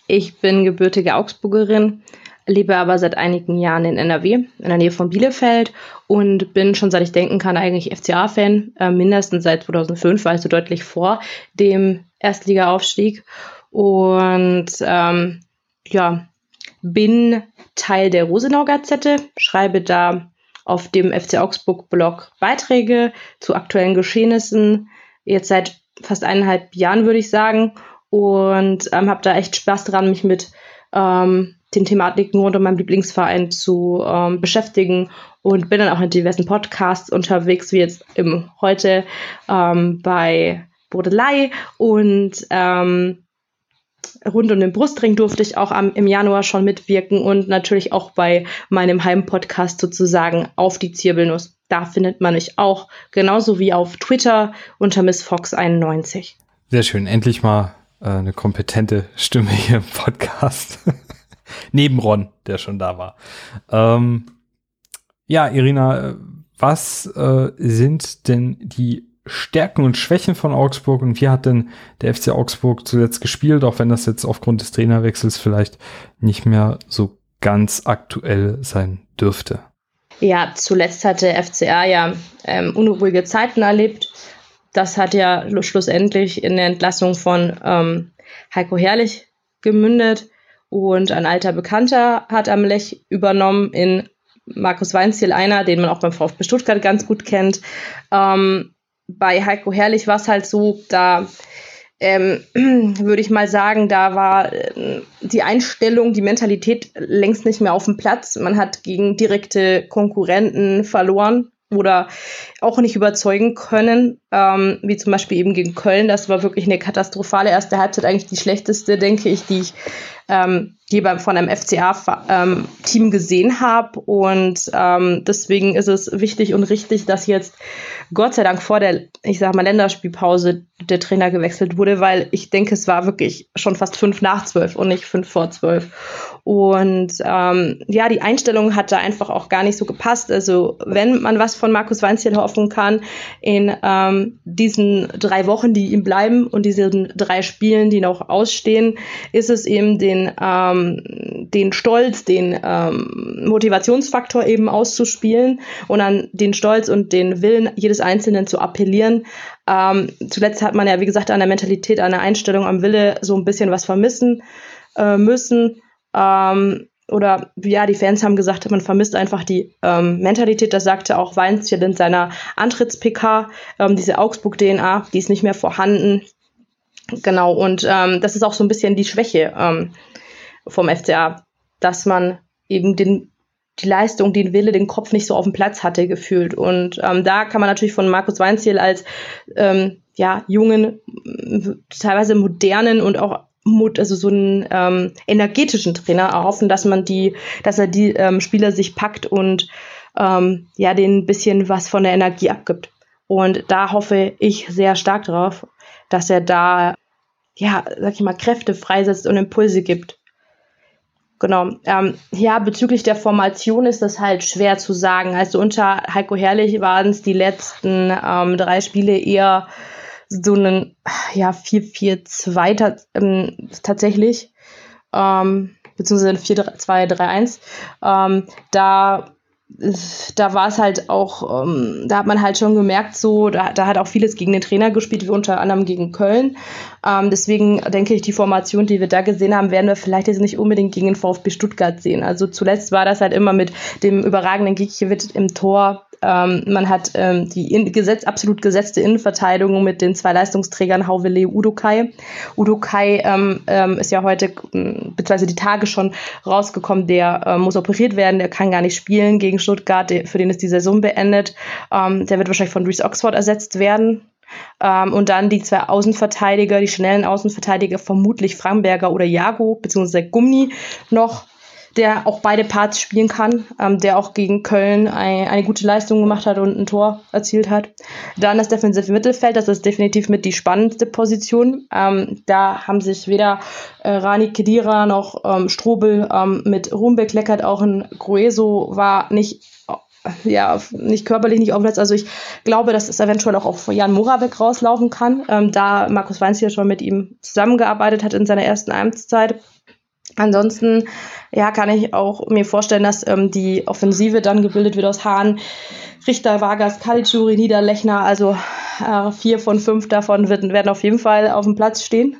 Ich bin gebürtige Augsburgerin, lebe aber seit einigen Jahren in NRW, in der Nähe von Bielefeld und bin schon seit ich denken kann eigentlich FCA-Fan, äh, mindestens seit 2005, also deutlich vor dem Erstliga-Aufstieg. Und ähm, ja, bin Teil der Rosenau Gazette, schreibe da auf dem FC Augsburg Blog Beiträge zu aktuellen Geschehnissen, jetzt seit fast eineinhalb Jahren würde ich sagen und ähm, habe da echt Spaß dran, mich mit ähm, den Thematiken rund um meinen Lieblingsverein zu ähm, beschäftigen und bin dann auch in diversen Podcasts unterwegs, wie jetzt im, heute ähm, bei Bodelei und ähm, rund um den Brustring durfte ich auch am, im Januar schon mitwirken und natürlich auch bei meinem Heimpodcast sozusagen auf die Zirbelnuss. Da findet man mich auch, genauso wie auf Twitter unter MissFox91. Sehr schön, endlich mal äh, eine kompetente Stimme hier im Podcast. Neben Ron, der schon da war. Ähm, ja, Irina, was äh, sind denn die Stärken und Schwächen von Augsburg und wie hat denn der FC Augsburg zuletzt gespielt, auch wenn das jetzt aufgrund des Trainerwechsels vielleicht nicht mehr so ganz aktuell sein dürfte. Ja, zuletzt hat der FCA ja ähm, unruhige Zeiten erlebt. Das hat ja schlussendlich in der Entlassung von ähm, Heiko Herrlich gemündet und ein alter Bekannter hat am Lech übernommen in Markus Weinziel, einer, den man auch beim VfB Stuttgart ganz gut kennt. Ähm, bei Heiko Herrlich war es halt so, da ähm, würde ich mal sagen, da war äh, die Einstellung, die Mentalität längst nicht mehr auf dem Platz. Man hat gegen direkte Konkurrenten verloren oder auch nicht überzeugen können, ähm, wie zum Beispiel eben gegen Köln. Das war wirklich eine katastrophale erste Halbzeit, eigentlich die schlechteste, denke ich, die ich ähm, die beim von einem FCA-Team ähm, gesehen habe. Und ähm, deswegen ist es wichtig und richtig, dass jetzt Gott sei Dank vor der, ich sag mal, Länderspielpause der Trainer gewechselt wurde, weil ich denke, es war wirklich schon fast fünf nach zwölf und nicht fünf vor zwölf. Und ähm, ja, die Einstellung hat da einfach auch gar nicht so gepasst. Also wenn man was von Markus Weinziel hoffen kann in ähm, diesen drei Wochen, die ihm bleiben und diesen drei Spielen, die noch ausstehen, ist es eben den ähm, den Stolz, den ähm, Motivationsfaktor eben auszuspielen und an den Stolz und den Willen jedes Einzelnen zu appellieren. Ähm, zuletzt hat man ja, wie gesagt, an der Mentalität, an der Einstellung, am Wille so ein bisschen was vermissen äh, müssen. Ähm, oder ja, die Fans haben gesagt, man vermisst einfach die ähm, Mentalität. Das sagte auch Weinzierl in seiner Antritts-PK. Ähm, diese Augsburg-DNA, die ist nicht mehr vorhanden. Genau, und ähm, das ist auch so ein bisschen die Schwäche ähm, vom FCA, dass man eben den, die Leistung, den Wille, den Kopf nicht so auf dem Platz hatte gefühlt. Und ähm, da kann man natürlich von Markus Weinziel als ähm, ja, jungen, teilweise modernen und auch also so einen ähm, energetischen Trainer erhoffen, dass man die, dass er die ähm, Spieler sich packt und ähm, ja, denen ein bisschen was von der Energie abgibt. Und da hoffe ich sehr stark drauf, dass er da, ja, sag ich mal, Kräfte freisetzt und Impulse gibt. Genau. Ähm, ja, bezüglich der Formation ist das halt schwer zu sagen. Also unter Heiko Herrlich waren es die letzten ähm, drei Spiele eher so ein ja, 4-4-2 ähm, tatsächlich. Ähm, beziehungsweise ein 4-2-3-1. Ähm, da da war es halt auch, ähm, da hat man halt schon gemerkt, so, da, da hat auch vieles gegen den Trainer gespielt, wie unter anderem gegen Köln. Ähm, deswegen denke ich, die Formation, die wir da gesehen haben, werden wir vielleicht jetzt nicht unbedingt gegen den VfB Stuttgart sehen. Also zuletzt war das halt immer mit dem überragenden Gikiewicz im Tor ähm, man hat ähm, die in, Gesetz, absolut gesetzte Innenverteidigung mit den zwei Leistungsträgern Hauvele Udokai. Udokai ähm, ähm, ist ja heute, beziehungsweise die Tage schon rausgekommen, der äh, muss operiert werden, der kann gar nicht spielen gegen Stuttgart, der, für den ist die Saison beendet. Ähm, der wird wahrscheinlich von Reese Oxford ersetzt werden. Ähm, und dann die zwei Außenverteidiger, die schnellen Außenverteidiger, vermutlich Framberger oder Jago, beziehungsweise Gummi noch der auch beide Parts spielen kann, ähm, der auch gegen Köln ein, eine gute Leistung gemacht hat und ein Tor erzielt hat. Dann das Defensive Mittelfeld, das ist definitiv mit die spannendste Position. Ähm, da haben sich weder äh, Rani Kedira noch ähm, Strobel ähm, mit Ruhm bekleckert, auch ein Grueso war nicht ja, nicht körperlich, nicht auf. Also ich glaube, dass es eventuell auch auf Jan Moravec rauslaufen kann, ähm, da Markus Weinz hier schon mit ihm zusammengearbeitet hat in seiner ersten Amtszeit. Ansonsten, ja, kann ich auch mir vorstellen, dass ähm, die Offensive dann gebildet wird aus Hahn, Richter, Vargas, Kalitschuri, Niederlechner. Also äh, vier von fünf davon wird, werden auf jeden Fall auf dem Platz stehen.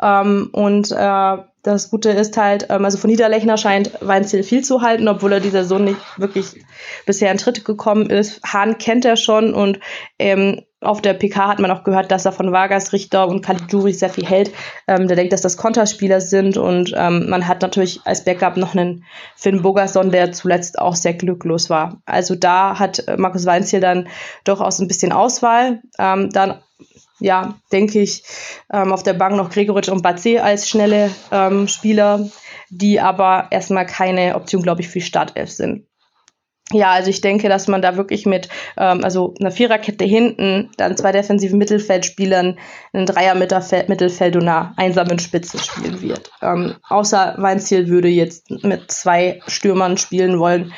Ähm, und äh, das Gute ist halt, ähm, also von Niederlechner scheint Weinziel viel zu halten, obwohl er dieser Sohn nicht wirklich bisher in Tritt gekommen ist. Hahn kennt er schon und ähm, auf der PK hat man auch gehört, dass er von Vargas, Richter und Caligiuri sehr viel hält. Ähm, der denkt, dass das Konterspieler sind und ähm, man hat natürlich als Backup noch einen Finn Bogerson, der zuletzt auch sehr glücklos war. Also da hat Markus Weinziel dann durchaus ein bisschen Auswahl. Ähm, dann ja, denke ich, ähm, auf der Bank noch Gregoritsch und Batze als schnelle ähm, Spieler, die aber erstmal keine Option, glaube ich, für Startelf sind. Ja, also ich denke, dass man da wirklich mit ähm, also einer Viererkette hinten, dann zwei defensiven Mittelfeldspielern, ein Dreier-Mittelfeld und einer einsamen Spitze spielen wird. Ähm, außer Weinziel würde jetzt mit zwei Stürmern spielen wollen.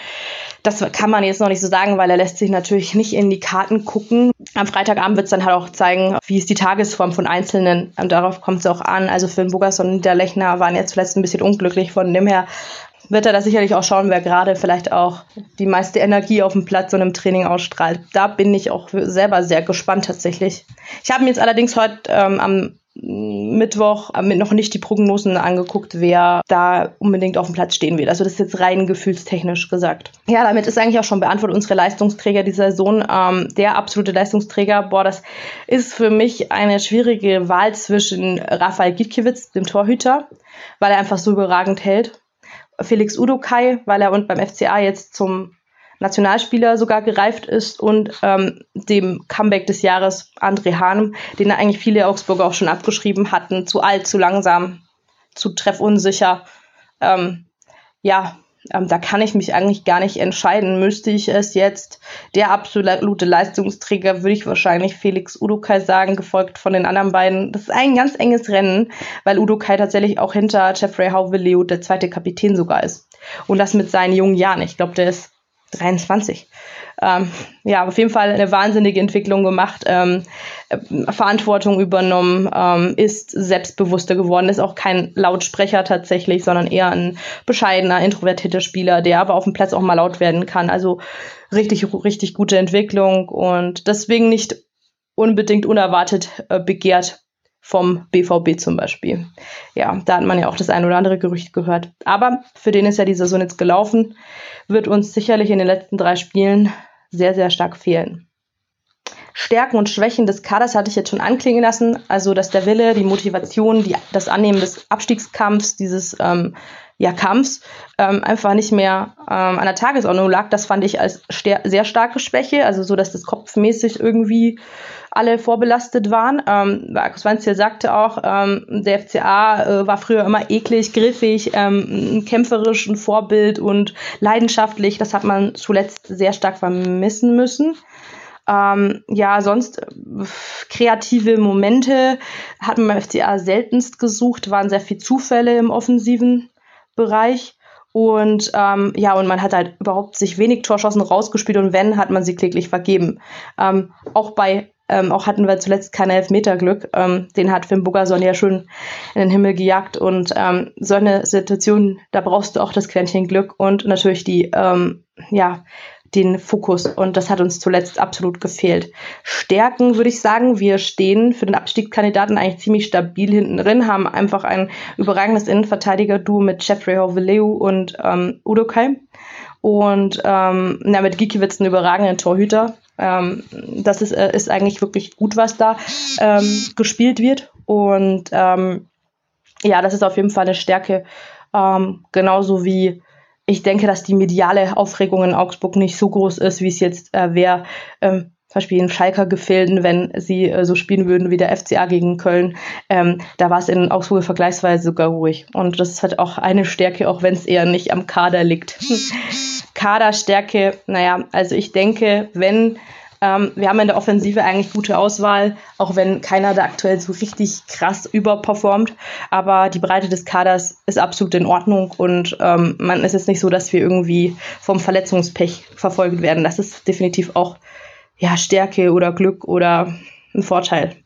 Das kann man jetzt noch nicht so sagen, weil er lässt sich natürlich nicht in die Karten gucken. Am Freitagabend wird es dann halt auch zeigen, wie ist die Tagesform von Einzelnen. Und darauf kommt es auch an. Also Finn Bogerson und der Lechner waren jetzt zuletzt ein bisschen unglücklich. Von dem her wird er da sicherlich auch schauen, wer gerade vielleicht auch die meiste Energie auf dem Platz und im Training ausstrahlt. Da bin ich auch selber sehr gespannt tatsächlich. Ich habe mir jetzt allerdings heute ähm, am Mittwoch mit noch nicht die Prognosen angeguckt, wer da unbedingt auf dem Platz stehen wird. Also das ist jetzt rein gefühlstechnisch gesagt. Ja, damit ist eigentlich auch schon beantwortet unsere Leistungsträger dieser Saison. Ähm, der absolute Leistungsträger, boah, das ist für mich eine schwierige Wahl zwischen Rafael Gietkiewicz, dem Torhüter, weil er einfach so überragend hält Felix Udokai, weil er und beim FCA jetzt zum Nationalspieler sogar gereift ist und ähm, dem Comeback des Jahres André Hahn, den eigentlich viele Augsburger auch schon abgeschrieben hatten, zu alt, zu langsam, zu treffunsicher. Ähm, ja, ähm, da kann ich mich eigentlich gar nicht entscheiden. Müsste ich es jetzt der absolute Leistungsträger, würde ich wahrscheinlich Felix Udokai sagen, gefolgt von den anderen beiden. Das ist ein ganz enges Rennen, weil Udokai tatsächlich auch hinter Jeffrey Hauveleo der zweite Kapitän sogar ist. Und das mit seinen jungen Jahren. Ich glaube, der ist 23 ähm, ja, auf jeden Fall eine wahnsinnige Entwicklung gemacht, ähm, äh, Verantwortung übernommen, ähm, ist selbstbewusster geworden, ist auch kein Lautsprecher tatsächlich, sondern eher ein bescheidener, introvertierter Spieler, der aber auf dem Platz auch mal laut werden kann. Also richtig, richtig gute Entwicklung und deswegen nicht unbedingt unerwartet äh, begehrt vom BVB zum Beispiel. Ja, da hat man ja auch das ein oder andere Gerücht gehört. Aber für den ist ja die Saison jetzt gelaufen, wird uns sicherlich in den letzten drei Spielen sehr, sehr stark fehlen. Stärken und Schwächen des Kaders hatte ich jetzt schon anklingen lassen. Also, dass der Wille, die Motivation, die, das Annehmen des Abstiegskampfs, dieses ähm, ja, Kampfs ähm, einfach nicht mehr ähm, an der Tagesordnung lag. Das fand ich als sehr starke Schwäche. Also so, dass das kopfmäßig irgendwie alle vorbelastet waren. Ähm, Markus Weinziel sagte auch, ähm, der FCA äh, war früher immer eklig, griffig, ähm, kämpferisch, ein Vorbild und leidenschaftlich. Das hat man zuletzt sehr stark vermissen müssen. Ähm, ja, sonst kreative Momente hat man beim FCA seltenst gesucht, waren sehr viel Zufälle im offensiven Bereich. Und ähm, ja, und man hat halt überhaupt sich wenig Torschossen rausgespielt und wenn, hat man sie kläglich vergeben. Ähm, auch bei ähm, auch hatten wir zuletzt kein Elfmeterglück. Ähm, den hat Finn Bugason ja schon in den Himmel gejagt. Und ähm, so eine Situation, da brauchst du auch das Quäntchen Glück und natürlich die, ähm, ja, den Fokus. Und das hat uns zuletzt absolut gefehlt. Stärken würde ich sagen, wir stehen für den Abstiegskandidaten eigentlich ziemlich stabil hinten drin, haben einfach ein überragendes Innenverteidiger-Duo mit Jeffrey Hoveleu und ähm, Udo Kai. Und ähm, ja, mit Gikiewicz einen überragenden Torhüter. Ähm, das ist, äh, ist eigentlich wirklich gut, was da ähm, gespielt wird. Und ähm, ja, das ist auf jeden Fall eine Stärke. Ähm, genauso wie ich denke, dass die mediale Aufregung in Augsburg nicht so groß ist, wie es jetzt äh, wäre, ähm, zum Beispiel in Schalker Gefilden, wenn sie äh, so spielen würden wie der FCA gegen Köln. Ähm, da war es in Augsburg vergleichsweise sogar ruhig. Und das ist halt auch eine Stärke, auch wenn es eher nicht am Kader liegt. Kaderstärke, naja, also ich denke, wenn ähm, wir haben in der Offensive eigentlich gute Auswahl, auch wenn keiner da aktuell so richtig krass überperformt. Aber die Breite des Kaders ist absolut in Ordnung und ähm, man ist jetzt nicht so, dass wir irgendwie vom Verletzungspech verfolgt werden. Das ist definitiv auch ja, Stärke oder Glück oder ein Vorteil.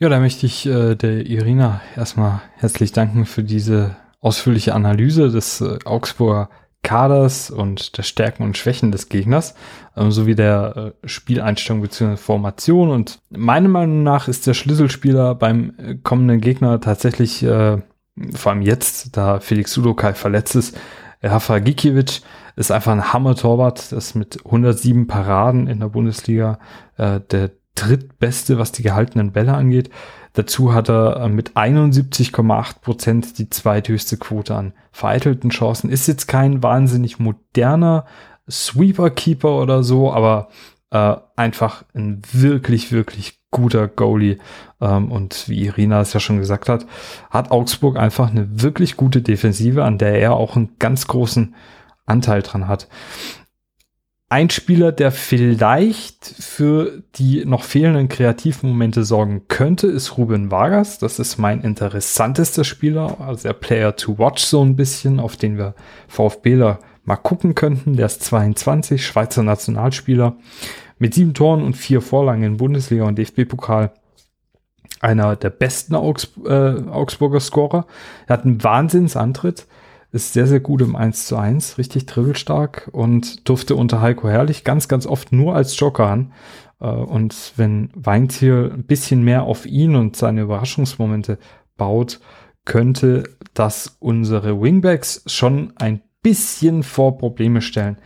Ja, da möchte ich äh, der Irina erstmal herzlich danken für diese ausführliche Analyse des äh, Augsburger Kaders und der Stärken und Schwächen des Gegners, ähm, sowie der äh, Spieleinstellung bzw. Formation. Und meiner Meinung nach ist der Schlüsselspieler beim äh, kommenden Gegner tatsächlich, äh, vor allem jetzt, da Felix Sudokai verletzt ist, Rafa Gikiewicz ist einfach ein Hammer-Torwart, das mit 107 Paraden in der Bundesliga äh, der drittbeste, was die gehaltenen Bälle angeht. Dazu hat er äh, mit 71,8 Prozent die zweithöchste Quote an vereitelten Chancen. Ist jetzt kein wahnsinnig moderner Sweeper-Keeper oder so, aber äh, einfach ein wirklich, wirklich guter Goalie. Ähm, und wie Irina es ja schon gesagt hat, hat Augsburg einfach eine wirklich gute Defensive, an der er auch einen ganz großen Anteil dran hat. Ein Spieler, der vielleicht für die noch fehlenden Kreativmomente sorgen könnte, ist Ruben Vargas. Das ist mein interessantester Spieler, also der Player to watch so ein bisschen, auf den wir VfBler mal gucken könnten. Der ist 22, Schweizer Nationalspieler mit sieben Toren und vier Vorlagen in Bundesliga und DFB-Pokal. Einer der besten äh, Augsburger Scorer. Er hat einen Wahnsinnsantritt ist sehr, sehr gut im 1 zu 1, richtig dribbelstark und durfte unter Heiko Herrlich ganz, ganz oft nur als Joker an. Äh, und wenn Weinziel ein bisschen mehr auf ihn und seine Überraschungsmomente baut, könnte das unsere Wingbacks schon ein bisschen vor Probleme stellen.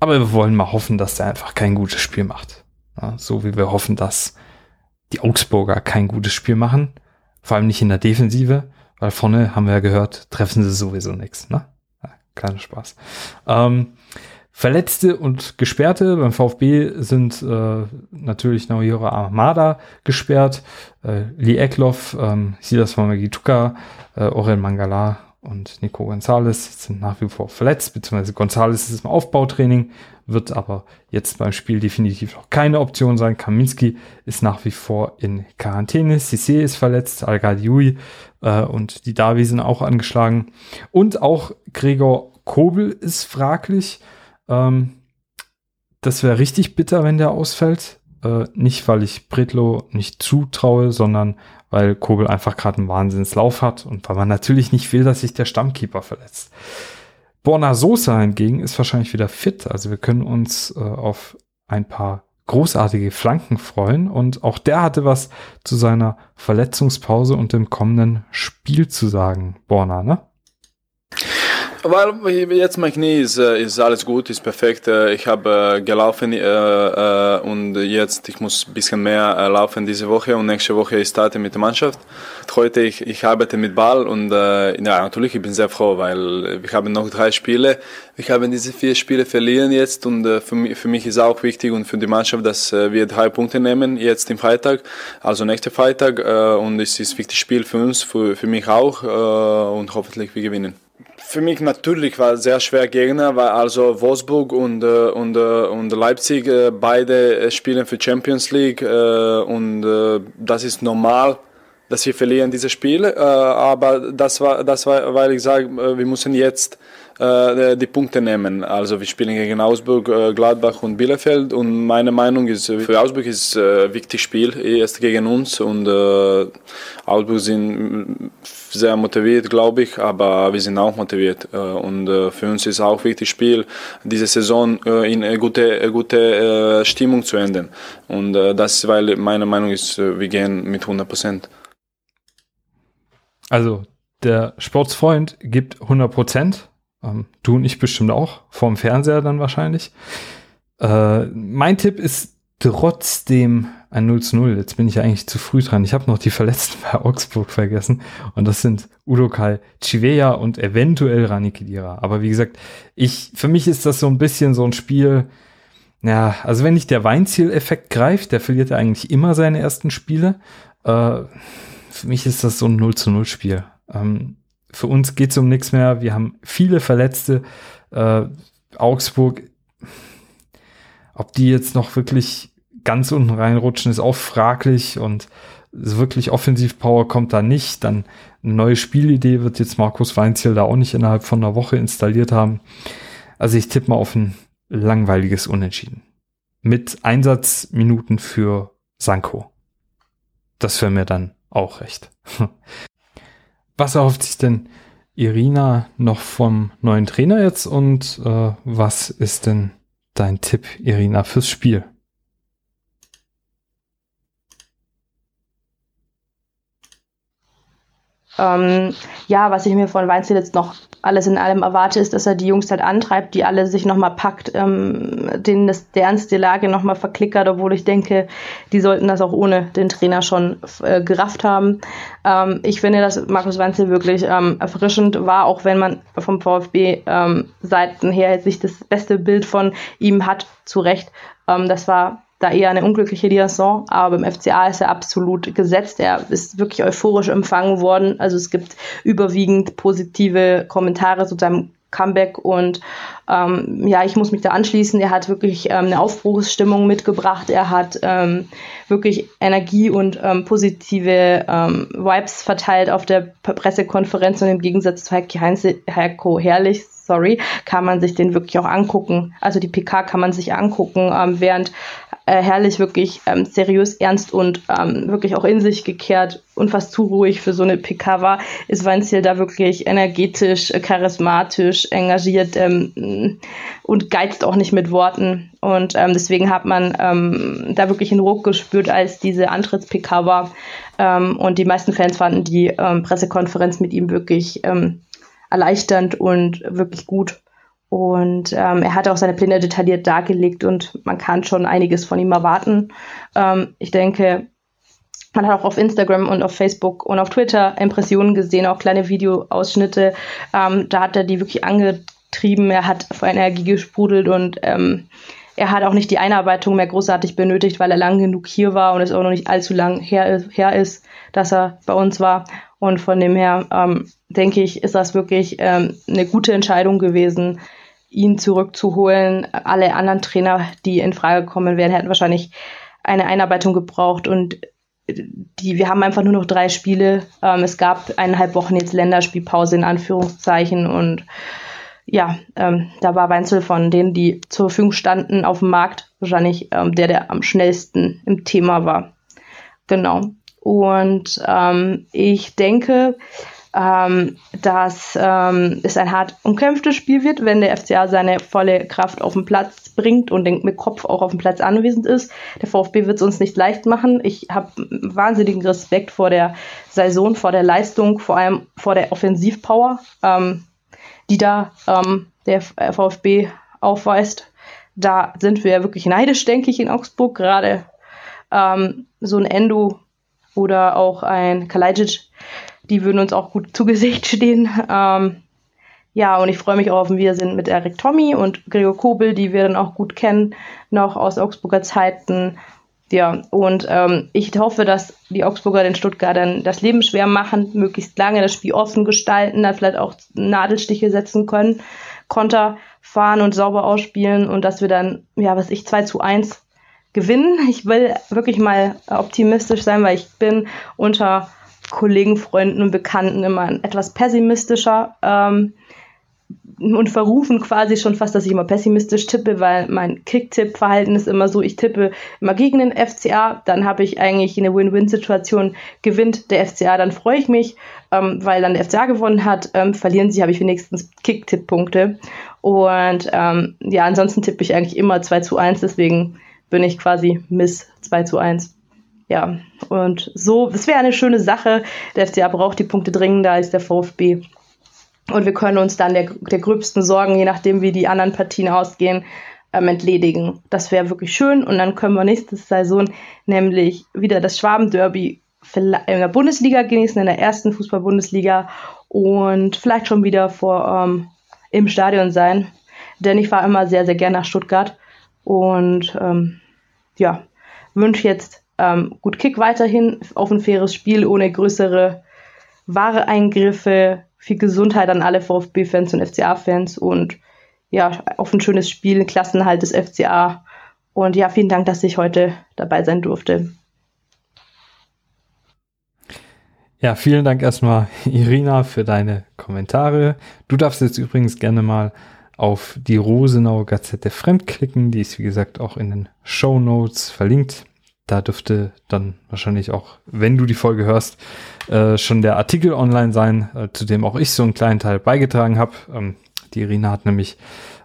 Aber wir wollen mal hoffen, dass der einfach kein gutes Spiel macht. Ja, so wie wir hoffen, dass die Augsburger kein gutes Spiel machen. Vor allem nicht in der Defensive. Weil vorne haben wir ja gehört, treffen sie sowieso nichts. Ne? Ja, kein Spaß. Ähm, Verletzte und Gesperrte beim VfB sind äh, natürlich Naoyora Armada gesperrt, äh, Lee Eckloff, ähm, Silas Mamagituka, äh, Orel Mangala und Nico Gonzalez sind nach wie vor verletzt, beziehungsweise Gonzalez ist im Aufbautraining, wird aber jetzt beim Spiel definitiv noch keine Option sein. Kaminski ist nach wie vor in Quarantäne, Cissé ist verletzt, al äh, und die Davi sind auch angeschlagen. Und auch Gregor Kobel ist fraglich. Ähm, das wäre richtig bitter, wenn der ausfällt. Äh, nicht, weil ich Bretlo nicht zutraue, sondern weil Kobel einfach gerade einen Wahnsinnslauf hat und weil man natürlich nicht will, dass sich der Stammkeeper verletzt. Borna Sosa hingegen ist wahrscheinlich wieder fit. Also wir können uns äh, auf ein paar großartige Flanken freuen. Und auch der hatte was zu seiner Verletzungspause und dem kommenden Spiel zu sagen, Borna, ne? Weil jetzt mein Knie ist, äh, ist alles gut, ist perfekt. Äh, ich habe äh, gelaufen äh, und jetzt ich muss ein bisschen mehr laufen diese Woche und nächste Woche ich starte mit der Mannschaft. Heute ich, ich arbeite mit Ball und äh, ja natürlich ich bin sehr froh, weil wir haben noch drei Spiele. Wir haben diese vier Spiele verlieren jetzt und äh, für, mich, für mich ist auch wichtig und für die Mannschaft, dass wir drei Punkte nehmen jetzt im Freitag, also nächsten Freitag und es ist ein wichtiges Spiel für uns, für, für mich auch und hoffentlich wir gewinnen für mich natürlich war sehr schwer Gegner, weil also Wolfsburg und, äh, und, äh, und Leipzig äh, beide spielen für Champions League und das ist normal, dass wir verlieren diese Spiele. aber das war, das war, weil ich sage, wir müssen jetzt äh, die Punkte nehmen. Also wir spielen gegen Augsburg, äh, Gladbach und Bielefeld und meine Meinung ist, für Augsburg ist ein äh, wichtiges Spiel, erst gegen uns und äh, Augsburg sind sehr motiviert, glaube ich, aber wir sind auch motiviert äh, und äh, für uns ist auch wichtig Spiel, diese Saison in eine gute, gute Stimmung zu enden und das ist, weil meine Meinung ist, wir gehen mit 100 Prozent. Also der Sportsfreund gibt 100 Prozent ähm, du und ich bestimmt auch, vorm Fernseher dann wahrscheinlich. Äh, mein Tipp ist trotzdem ein 0 zu 0. Jetzt bin ich eigentlich zu früh dran. Ich habe noch die Verletzten bei Augsburg vergessen. Und das sind Udokai Chivea und eventuell Rani Kedira. Aber wie gesagt, ich, für mich ist das so ein bisschen so ein Spiel, ja, also wenn nicht der Weinziel-Effekt greift, der verliert ja eigentlich immer seine ersten Spiele. Äh, für mich ist das so ein 0 zu 0 Spiel. Ähm, für uns geht es um nichts mehr. Wir haben viele Verletzte. Äh, Augsburg, ob die jetzt noch wirklich ganz unten reinrutschen, ist auch fraglich und wirklich Offensivpower kommt da nicht. Dann eine neue Spielidee wird jetzt Markus Weinziel da auch nicht innerhalb von einer Woche installiert haben. Also ich tippe mal auf ein langweiliges Unentschieden. Mit Einsatzminuten für Sanko. Das wäre mir dann auch recht. was erhofft sich denn Irina noch vom neuen Trainer jetzt und äh, was ist denn dein Tipp, Irina, fürs Spiel? Ähm, ja, was ich mir von Weinzel jetzt noch alles in allem erwarte, ist, dass er die Jungs halt antreibt, die alle sich nochmal packt, ähm, denen das, der Ernst der Lage nochmal verklickert, obwohl ich denke, die sollten das auch ohne den Trainer schon äh, gerafft haben. Ähm, ich finde, dass Markus Weinzel wirklich ähm, erfrischend war, auch wenn man vom VfB ähm, Seiten her jetzt nicht das beste Bild von ihm hat, zu Recht. Ähm, das war da eher eine unglückliche Liaison, aber beim FCA ist er absolut gesetzt. Er ist wirklich euphorisch empfangen worden. Also es gibt überwiegend positive Kommentare zu seinem Comeback und ähm, ja, ich muss mich da anschließen. Er hat wirklich ähm, eine Aufbruchsstimmung mitgebracht. Er hat ähm, wirklich Energie und ähm, positive ähm, Vibes verteilt auf der Pressekonferenz und im Gegensatz zu Heiko, Heinze, Heiko Herrlich, sorry, kann man sich den wirklich auch angucken. Also die PK kann man sich angucken, ähm, während äh, Herrlich wirklich ähm, seriös, ernst und ähm, wirklich auch in sich gekehrt und fast zu ruhig für so eine PK war, ist Weinziel da wirklich energetisch, äh, charismatisch, engagiert ähm, und geizt auch nicht mit Worten. Und ähm, deswegen hat man ähm, da wirklich einen Ruck gespürt, als diese Antritts-PK war. Ähm, und die meisten Fans fanden die ähm, Pressekonferenz mit ihm wirklich ähm, erleichternd und wirklich gut. Und ähm, er hat auch seine Pläne detailliert dargelegt und man kann schon einiges von ihm erwarten. Ähm, ich denke, man hat auch auf Instagram und auf Facebook und auf Twitter Impressionen gesehen, auch kleine Videoausschnitte. Ähm, da hat er die wirklich angetrieben. Er hat vor Energie gesprudelt und ähm, er hat auch nicht die Einarbeitung mehr großartig benötigt, weil er lang genug hier war und es auch noch nicht allzu lang her, her ist, dass er bei uns war. Und von dem her ähm, denke ich, ist das wirklich ähm, eine gute Entscheidung gewesen, ihn zurückzuholen. Alle anderen Trainer, die in Frage kommen wären, hätten wahrscheinlich eine Einarbeitung gebraucht und die, wir haben einfach nur noch drei Spiele. Ähm, es gab eineinhalb Wochen jetzt Länderspielpause in Anführungszeichen und ja, ähm, da war Weinzel von denen, die zur Verfügung standen auf dem Markt, wahrscheinlich ähm, der, der am schnellsten im Thema war. Genau. Und ähm, ich denke, ähm, dass ähm, es ein hart umkämpftes Spiel wird, wenn der FCA seine volle Kraft auf den Platz bringt und den, mit Kopf auch auf dem Platz anwesend ist. Der VfB wird es uns nicht leicht machen. Ich habe wahnsinnigen Respekt vor der Saison, vor der Leistung, vor allem vor der Offensivpower, ähm, die da ähm, der VfB aufweist. Da sind wir wirklich neidisch, denke ich, in Augsburg. Gerade ähm, so ein Endo oder auch ein Kalajdzic, die würden uns auch gut zu Gesicht stehen. Ähm, ja, und ich freue mich auch auf ein Wiedersehen mit Eric Tommy und Gregor Kobel, die wir dann auch gut kennen, noch aus Augsburger Zeiten. Ja, und ähm, ich hoffe, dass die Augsburger den Stuttgartern das Leben schwer machen, möglichst lange das Spiel offen gestalten, dann vielleicht auch Nadelstiche setzen können, Konter fahren und sauber ausspielen und dass wir dann, ja, was ich, 2 zu 1 gewinnen. Ich will wirklich mal optimistisch sein, weil ich bin unter Kollegen, Freunden und Bekannten immer etwas pessimistischer ähm, und verrufen quasi schon fast, dass ich immer pessimistisch tippe, weil mein Kick-Tipp-Verhalten ist immer so, ich tippe immer gegen den FCA, dann habe ich eigentlich eine Win-Win-Situation, gewinnt der FCA, dann freue ich mich, ähm, weil dann der FCA gewonnen hat, ähm, verlieren sie, habe ich wenigstens Kick-Tipp-Punkte und ähm, ja, ansonsten tippe ich eigentlich immer 2 zu 1, deswegen bin ich quasi Miss 2 zu 1. Ja, und so, es wäre eine schöne Sache. Der FCA braucht die Punkte dringender als der VfB. Und wir können uns dann der, der gröbsten Sorgen, je nachdem wie die anderen Partien ausgehen, ähm, entledigen. Das wäre wirklich schön. Und dann können wir nächste Saison nämlich wieder das Schwaben-Derby in der Bundesliga genießen, in der ersten Fußball-Bundesliga und vielleicht schon wieder vor ähm, im Stadion sein. Denn ich war immer sehr, sehr gerne nach Stuttgart und ähm, ja, wünsche jetzt ähm, gut Kick weiterhin auf ein faires Spiel ohne größere wahre Eingriffe, viel Gesundheit an alle VfB-Fans und FCA-Fans und ja, auf ein schönes Spiel, Klassenhalt des FCA. Und ja, vielen Dank, dass ich heute dabei sein durfte. Ja, vielen Dank erstmal, Irina, für deine Kommentare. Du darfst jetzt übrigens gerne mal auf die Rosenauer Gazette fremdklicken. Die ist, wie gesagt, auch in den Show Notes verlinkt. Da dürfte dann wahrscheinlich auch, wenn du die Folge hörst, äh, schon der Artikel online sein, äh, zu dem auch ich so einen kleinen Teil beigetragen habe. Ähm, die Irina hat nämlich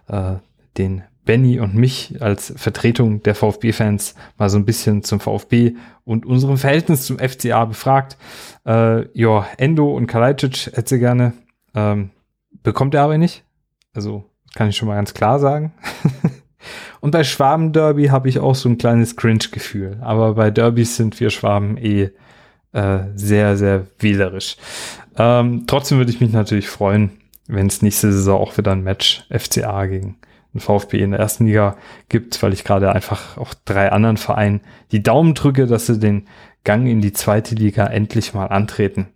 äh, den Benny und mich als Vertretung der VfB-Fans mal so ein bisschen zum VfB und unserem Verhältnis zum FCA befragt. Äh, ja, Endo und Kalajdzic hätte sie gerne. Ähm, bekommt er aber nicht. Also kann ich schon mal ganz klar sagen. Und bei Schwaben-Derby habe ich auch so ein kleines Cringe-Gefühl. Aber bei Derbys sind wir Schwaben eh äh, sehr, sehr wählerisch. Ähm, trotzdem würde ich mich natürlich freuen, wenn es nächste Saison auch wieder ein Match FCA gegen den VfB in der ersten Liga gibt, weil ich gerade einfach auch drei anderen Vereinen die Daumen drücke, dass sie den Gang in die zweite Liga endlich mal antreten.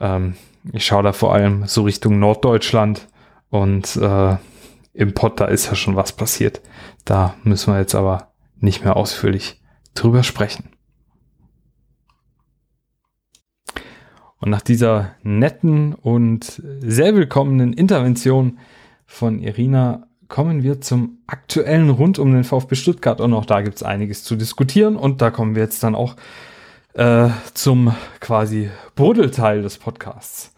Ähm, ich schaue da vor allem so Richtung Norddeutschland Und äh, im da ist ja schon was passiert. Da müssen wir jetzt aber nicht mehr ausführlich drüber sprechen. Und nach dieser netten und sehr willkommenen Intervention von Irina kommen wir zum aktuellen rund um den VfB Stuttgart. Und auch da gibt es einiges zu diskutieren. Und da kommen wir jetzt dann auch äh, zum quasi Brodelteil des Podcasts.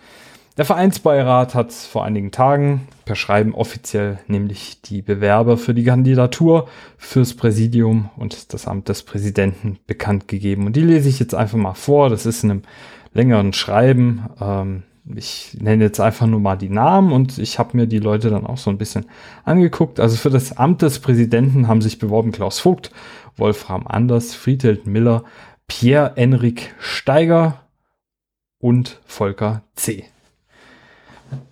Der Vereinsbeirat hat vor einigen Tagen per Schreiben offiziell nämlich die Bewerber für die Kandidatur fürs Präsidium und das Amt des Präsidenten bekannt gegeben. Und die lese ich jetzt einfach mal vor. Das ist in einem längeren Schreiben. Ähm, ich nenne jetzt einfach nur mal die Namen und ich habe mir die Leute dann auch so ein bisschen angeguckt. Also für das Amt des Präsidenten haben sich beworben Klaus Vogt, Wolfram Anders, Friedhelm Miller, Pierre-Enrik Steiger und Volker C.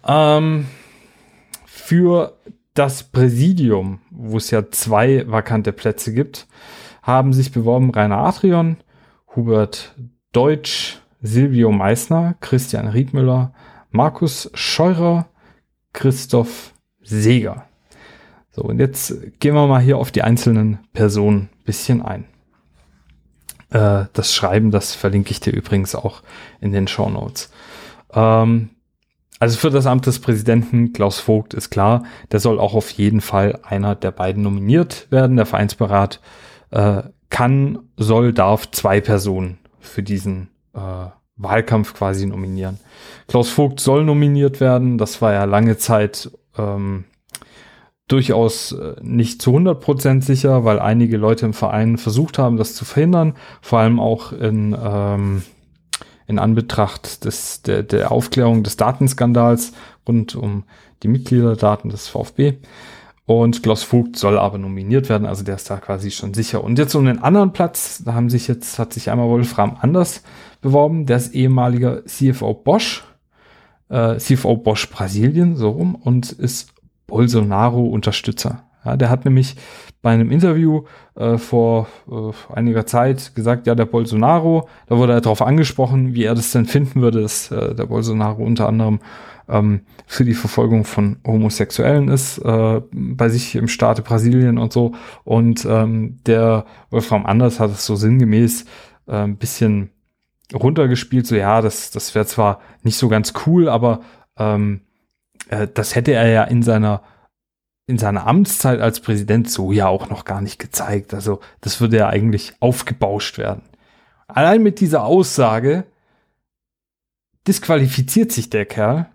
Ähm, für das Präsidium, wo es ja zwei vakante Plätze gibt, haben sich beworben Rainer Adrian, Hubert Deutsch, Silvio Meissner, Christian Riedmüller, Markus Scheurer, Christoph Seeger. So, und jetzt gehen wir mal hier auf die einzelnen Personen ein bisschen ein. Äh, das Schreiben, das verlinke ich dir übrigens auch in den Show Notes. Ähm, also für das Amt des Präsidenten Klaus Vogt ist klar, der soll auch auf jeden Fall einer der beiden nominiert werden. Der Vereinsberat äh, kann, soll, darf zwei Personen für diesen äh, Wahlkampf quasi nominieren. Klaus Vogt soll nominiert werden. Das war ja lange Zeit ähm, durchaus äh, nicht zu 100 Prozent sicher, weil einige Leute im Verein versucht haben, das zu verhindern. Vor allem auch in ähm, in Anbetracht des, der, der Aufklärung des Datenskandals rund um die Mitgliederdaten des VfB. Und Klaus Vogt soll aber nominiert werden, also der ist da quasi schon sicher. Und jetzt um den anderen Platz, da haben sich jetzt, hat sich einmal Wolfram Anders beworben, der ist ehemaliger CFO Bosch, äh, CFO Bosch Brasilien, so rum, und ist Bolsonaro-Unterstützer. Ja, der hat nämlich bei einem Interview äh, vor äh, einiger Zeit gesagt, ja, der Bolsonaro, da wurde er darauf angesprochen, wie er das denn finden würde, dass äh, der Bolsonaro unter anderem ähm, für die Verfolgung von Homosexuellen ist, äh, bei sich im Staate Brasilien und so. Und ähm, der Wolfram Anders hat es so sinngemäß äh, ein bisschen runtergespielt, so ja, das, das wäre zwar nicht so ganz cool, aber ähm, äh, das hätte er ja in seiner in seiner Amtszeit als Präsident so ja auch noch gar nicht gezeigt. Also das würde ja eigentlich aufgebauscht werden. Allein mit dieser Aussage disqualifiziert sich der Kerl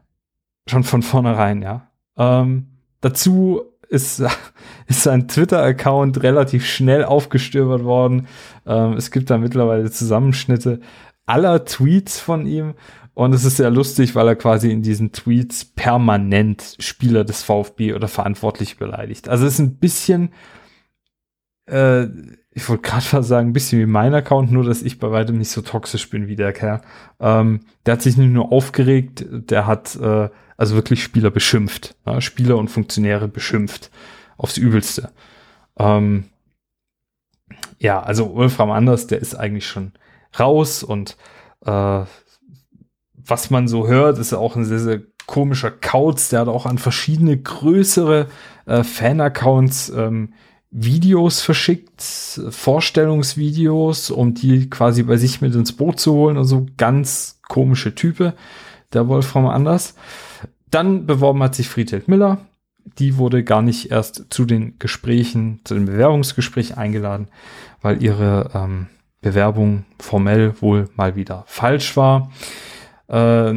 schon von vornherein, ja. Ähm, dazu ist, ist sein Twitter-Account relativ schnell aufgestöbert worden. Ähm, es gibt da mittlerweile Zusammenschnitte aller Tweets von ihm und es ist sehr lustig, weil er quasi in diesen Tweets permanent Spieler des VfB oder verantwortlich beleidigt. Also es ist ein bisschen, äh, ich wollte gerade sagen, ein bisschen wie mein Account, nur dass ich bei weitem nicht so toxisch bin wie der Kerl. Ähm, der hat sich nicht nur aufgeregt, der hat äh, also wirklich Spieler beschimpft. Ja? Spieler und Funktionäre beschimpft. Aufs Übelste. Ähm, ja, also Wolfram Anders, der ist eigentlich schon raus und äh, was man so hört, ist auch ein sehr, sehr komischer Kauz. Der hat auch an verschiedene größere äh, Fan-Accounts ähm, Videos verschickt, Vorstellungsvideos, um die quasi bei sich mit ins Boot zu holen. Also ganz komische Type, der Wolfram Anders. Dann beworben hat sich Friedhelm Miller. Die wurde gar nicht erst zu den Gesprächen, zu den Bewerbungsgesprächen eingeladen, weil ihre ähm, Bewerbung formell wohl mal wieder falsch war. Äh,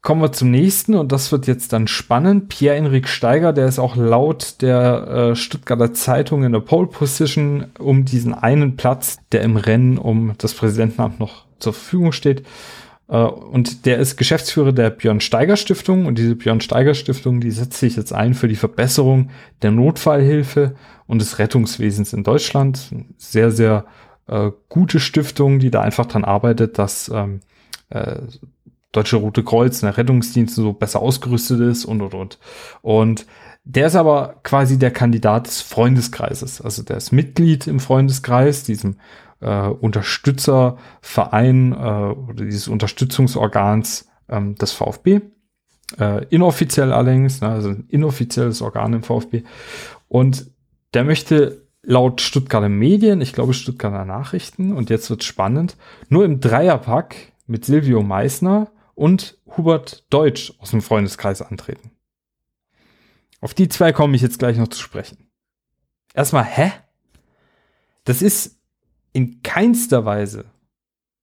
kommen wir zum nächsten und das wird jetzt dann spannend. Pierre-Enrik Steiger, der ist auch laut der äh, Stuttgarter Zeitung in der Pole Position um diesen einen Platz, der im Rennen um das Präsidentenamt noch zur Verfügung steht. Äh, und der ist Geschäftsführer der Björn Steiger Stiftung und diese Björn Steiger Stiftung, die setzt sich jetzt ein für die Verbesserung der Notfallhilfe und des Rettungswesens in Deutschland. Sehr, sehr äh, gute Stiftung, die da einfach dran arbeitet, dass ähm, äh, Deutsche Rote Kreuz, der Rettungsdienst so besser ausgerüstet ist und und und. Und der ist aber quasi der Kandidat des Freundeskreises. Also der ist Mitglied im Freundeskreis, diesem äh, Unterstützerverein äh, oder dieses Unterstützungsorgans ähm, des VfB. Äh, inoffiziell allerdings, ne, also ein inoffizielles Organ im VfB. Und der möchte laut Stuttgarter Medien, ich glaube Stuttgarter Nachrichten, und jetzt wird spannend, nur im Dreierpack mit Silvio Meissner und Hubert Deutsch aus dem Freundeskreis antreten. Auf die zwei komme ich jetzt gleich noch zu sprechen. Erstmal, hä? Das ist in keinster Weise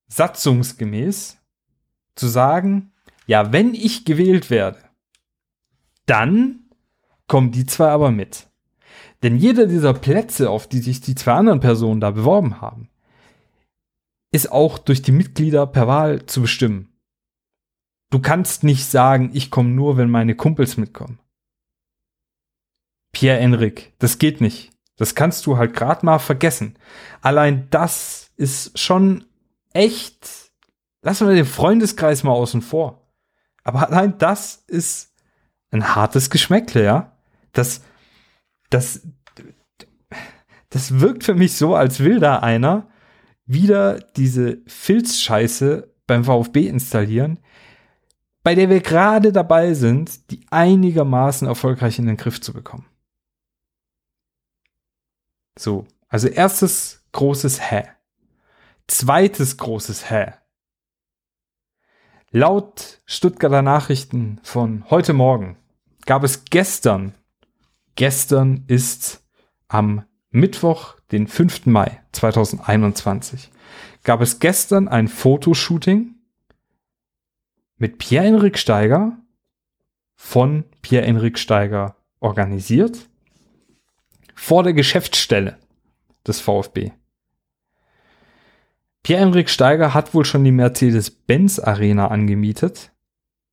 satzungsgemäß zu sagen, ja, wenn ich gewählt werde, dann kommen die zwei aber mit. Denn jeder dieser Plätze, auf die sich die zwei anderen Personen da beworben haben, ist auch durch die Mitglieder per Wahl zu bestimmen. Du kannst nicht sagen, ich komme nur, wenn meine Kumpels mitkommen. Pierre-Enrik, das geht nicht. Das kannst du halt gerade mal vergessen. Allein das ist schon echt. Lassen wir den Freundeskreis mal außen vor. Aber allein das ist ein hartes Geschmäckle, ja. Das, das, das wirkt für mich so, als will da einer wieder diese Filzscheiße beim VfB installieren, bei der wir gerade dabei sind, die einigermaßen erfolgreich in den Griff zu bekommen. So, also erstes großes Hä. Zweites großes Hä. Laut Stuttgarter Nachrichten von heute Morgen gab es gestern, gestern ist am Mittwoch, den 5. Mai 2021, gab es gestern ein Fotoshooting mit Pierre-Enrik Steiger von Pierre-Enrik Steiger organisiert vor der Geschäftsstelle des VfB. Pierre-Enrik Steiger hat wohl schon die Mercedes-Benz Arena angemietet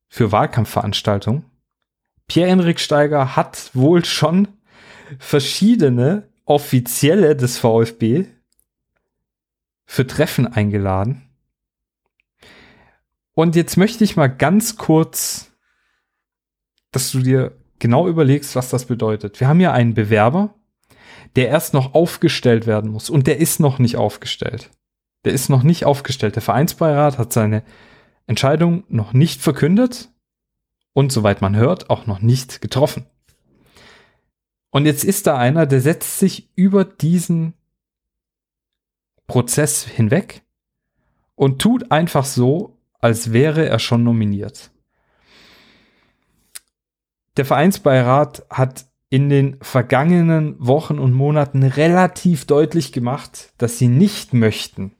für Wahlkampfveranstaltungen. Pierre-Enrik Steiger hat wohl schon verschiedene Offizielle des VfB für Treffen eingeladen. Und jetzt möchte ich mal ganz kurz, dass du dir genau überlegst, was das bedeutet. Wir haben ja einen Bewerber, der erst noch aufgestellt werden muss. Und der ist noch nicht aufgestellt. Der ist noch nicht aufgestellt. Der Vereinsbeirat hat seine Entscheidung noch nicht verkündet und soweit man hört, auch noch nicht getroffen. Und jetzt ist da einer, der setzt sich über diesen Prozess hinweg und tut einfach so, als wäre er schon nominiert. Der Vereinsbeirat hat in den vergangenen Wochen und Monaten relativ deutlich gemacht, dass sie nicht möchten,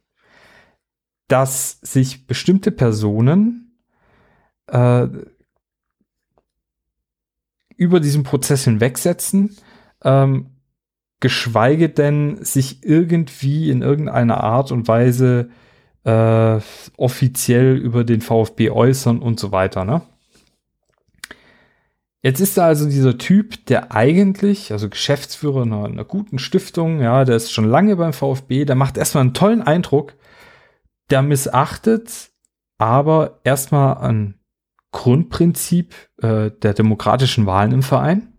dass sich bestimmte Personen äh, über diesen Prozess hinwegsetzen, ähm, geschweige denn sich irgendwie in irgendeiner Art und Weise äh, offiziell über den VfB äußern und so weiter. Ne? Jetzt ist da also dieser Typ, der eigentlich, also Geschäftsführer einer, einer, guten Stiftung, ja, der ist schon lange beim VfB, der macht erstmal einen tollen Eindruck, der missachtet aber erstmal ein Grundprinzip äh, der demokratischen Wahlen im Verein.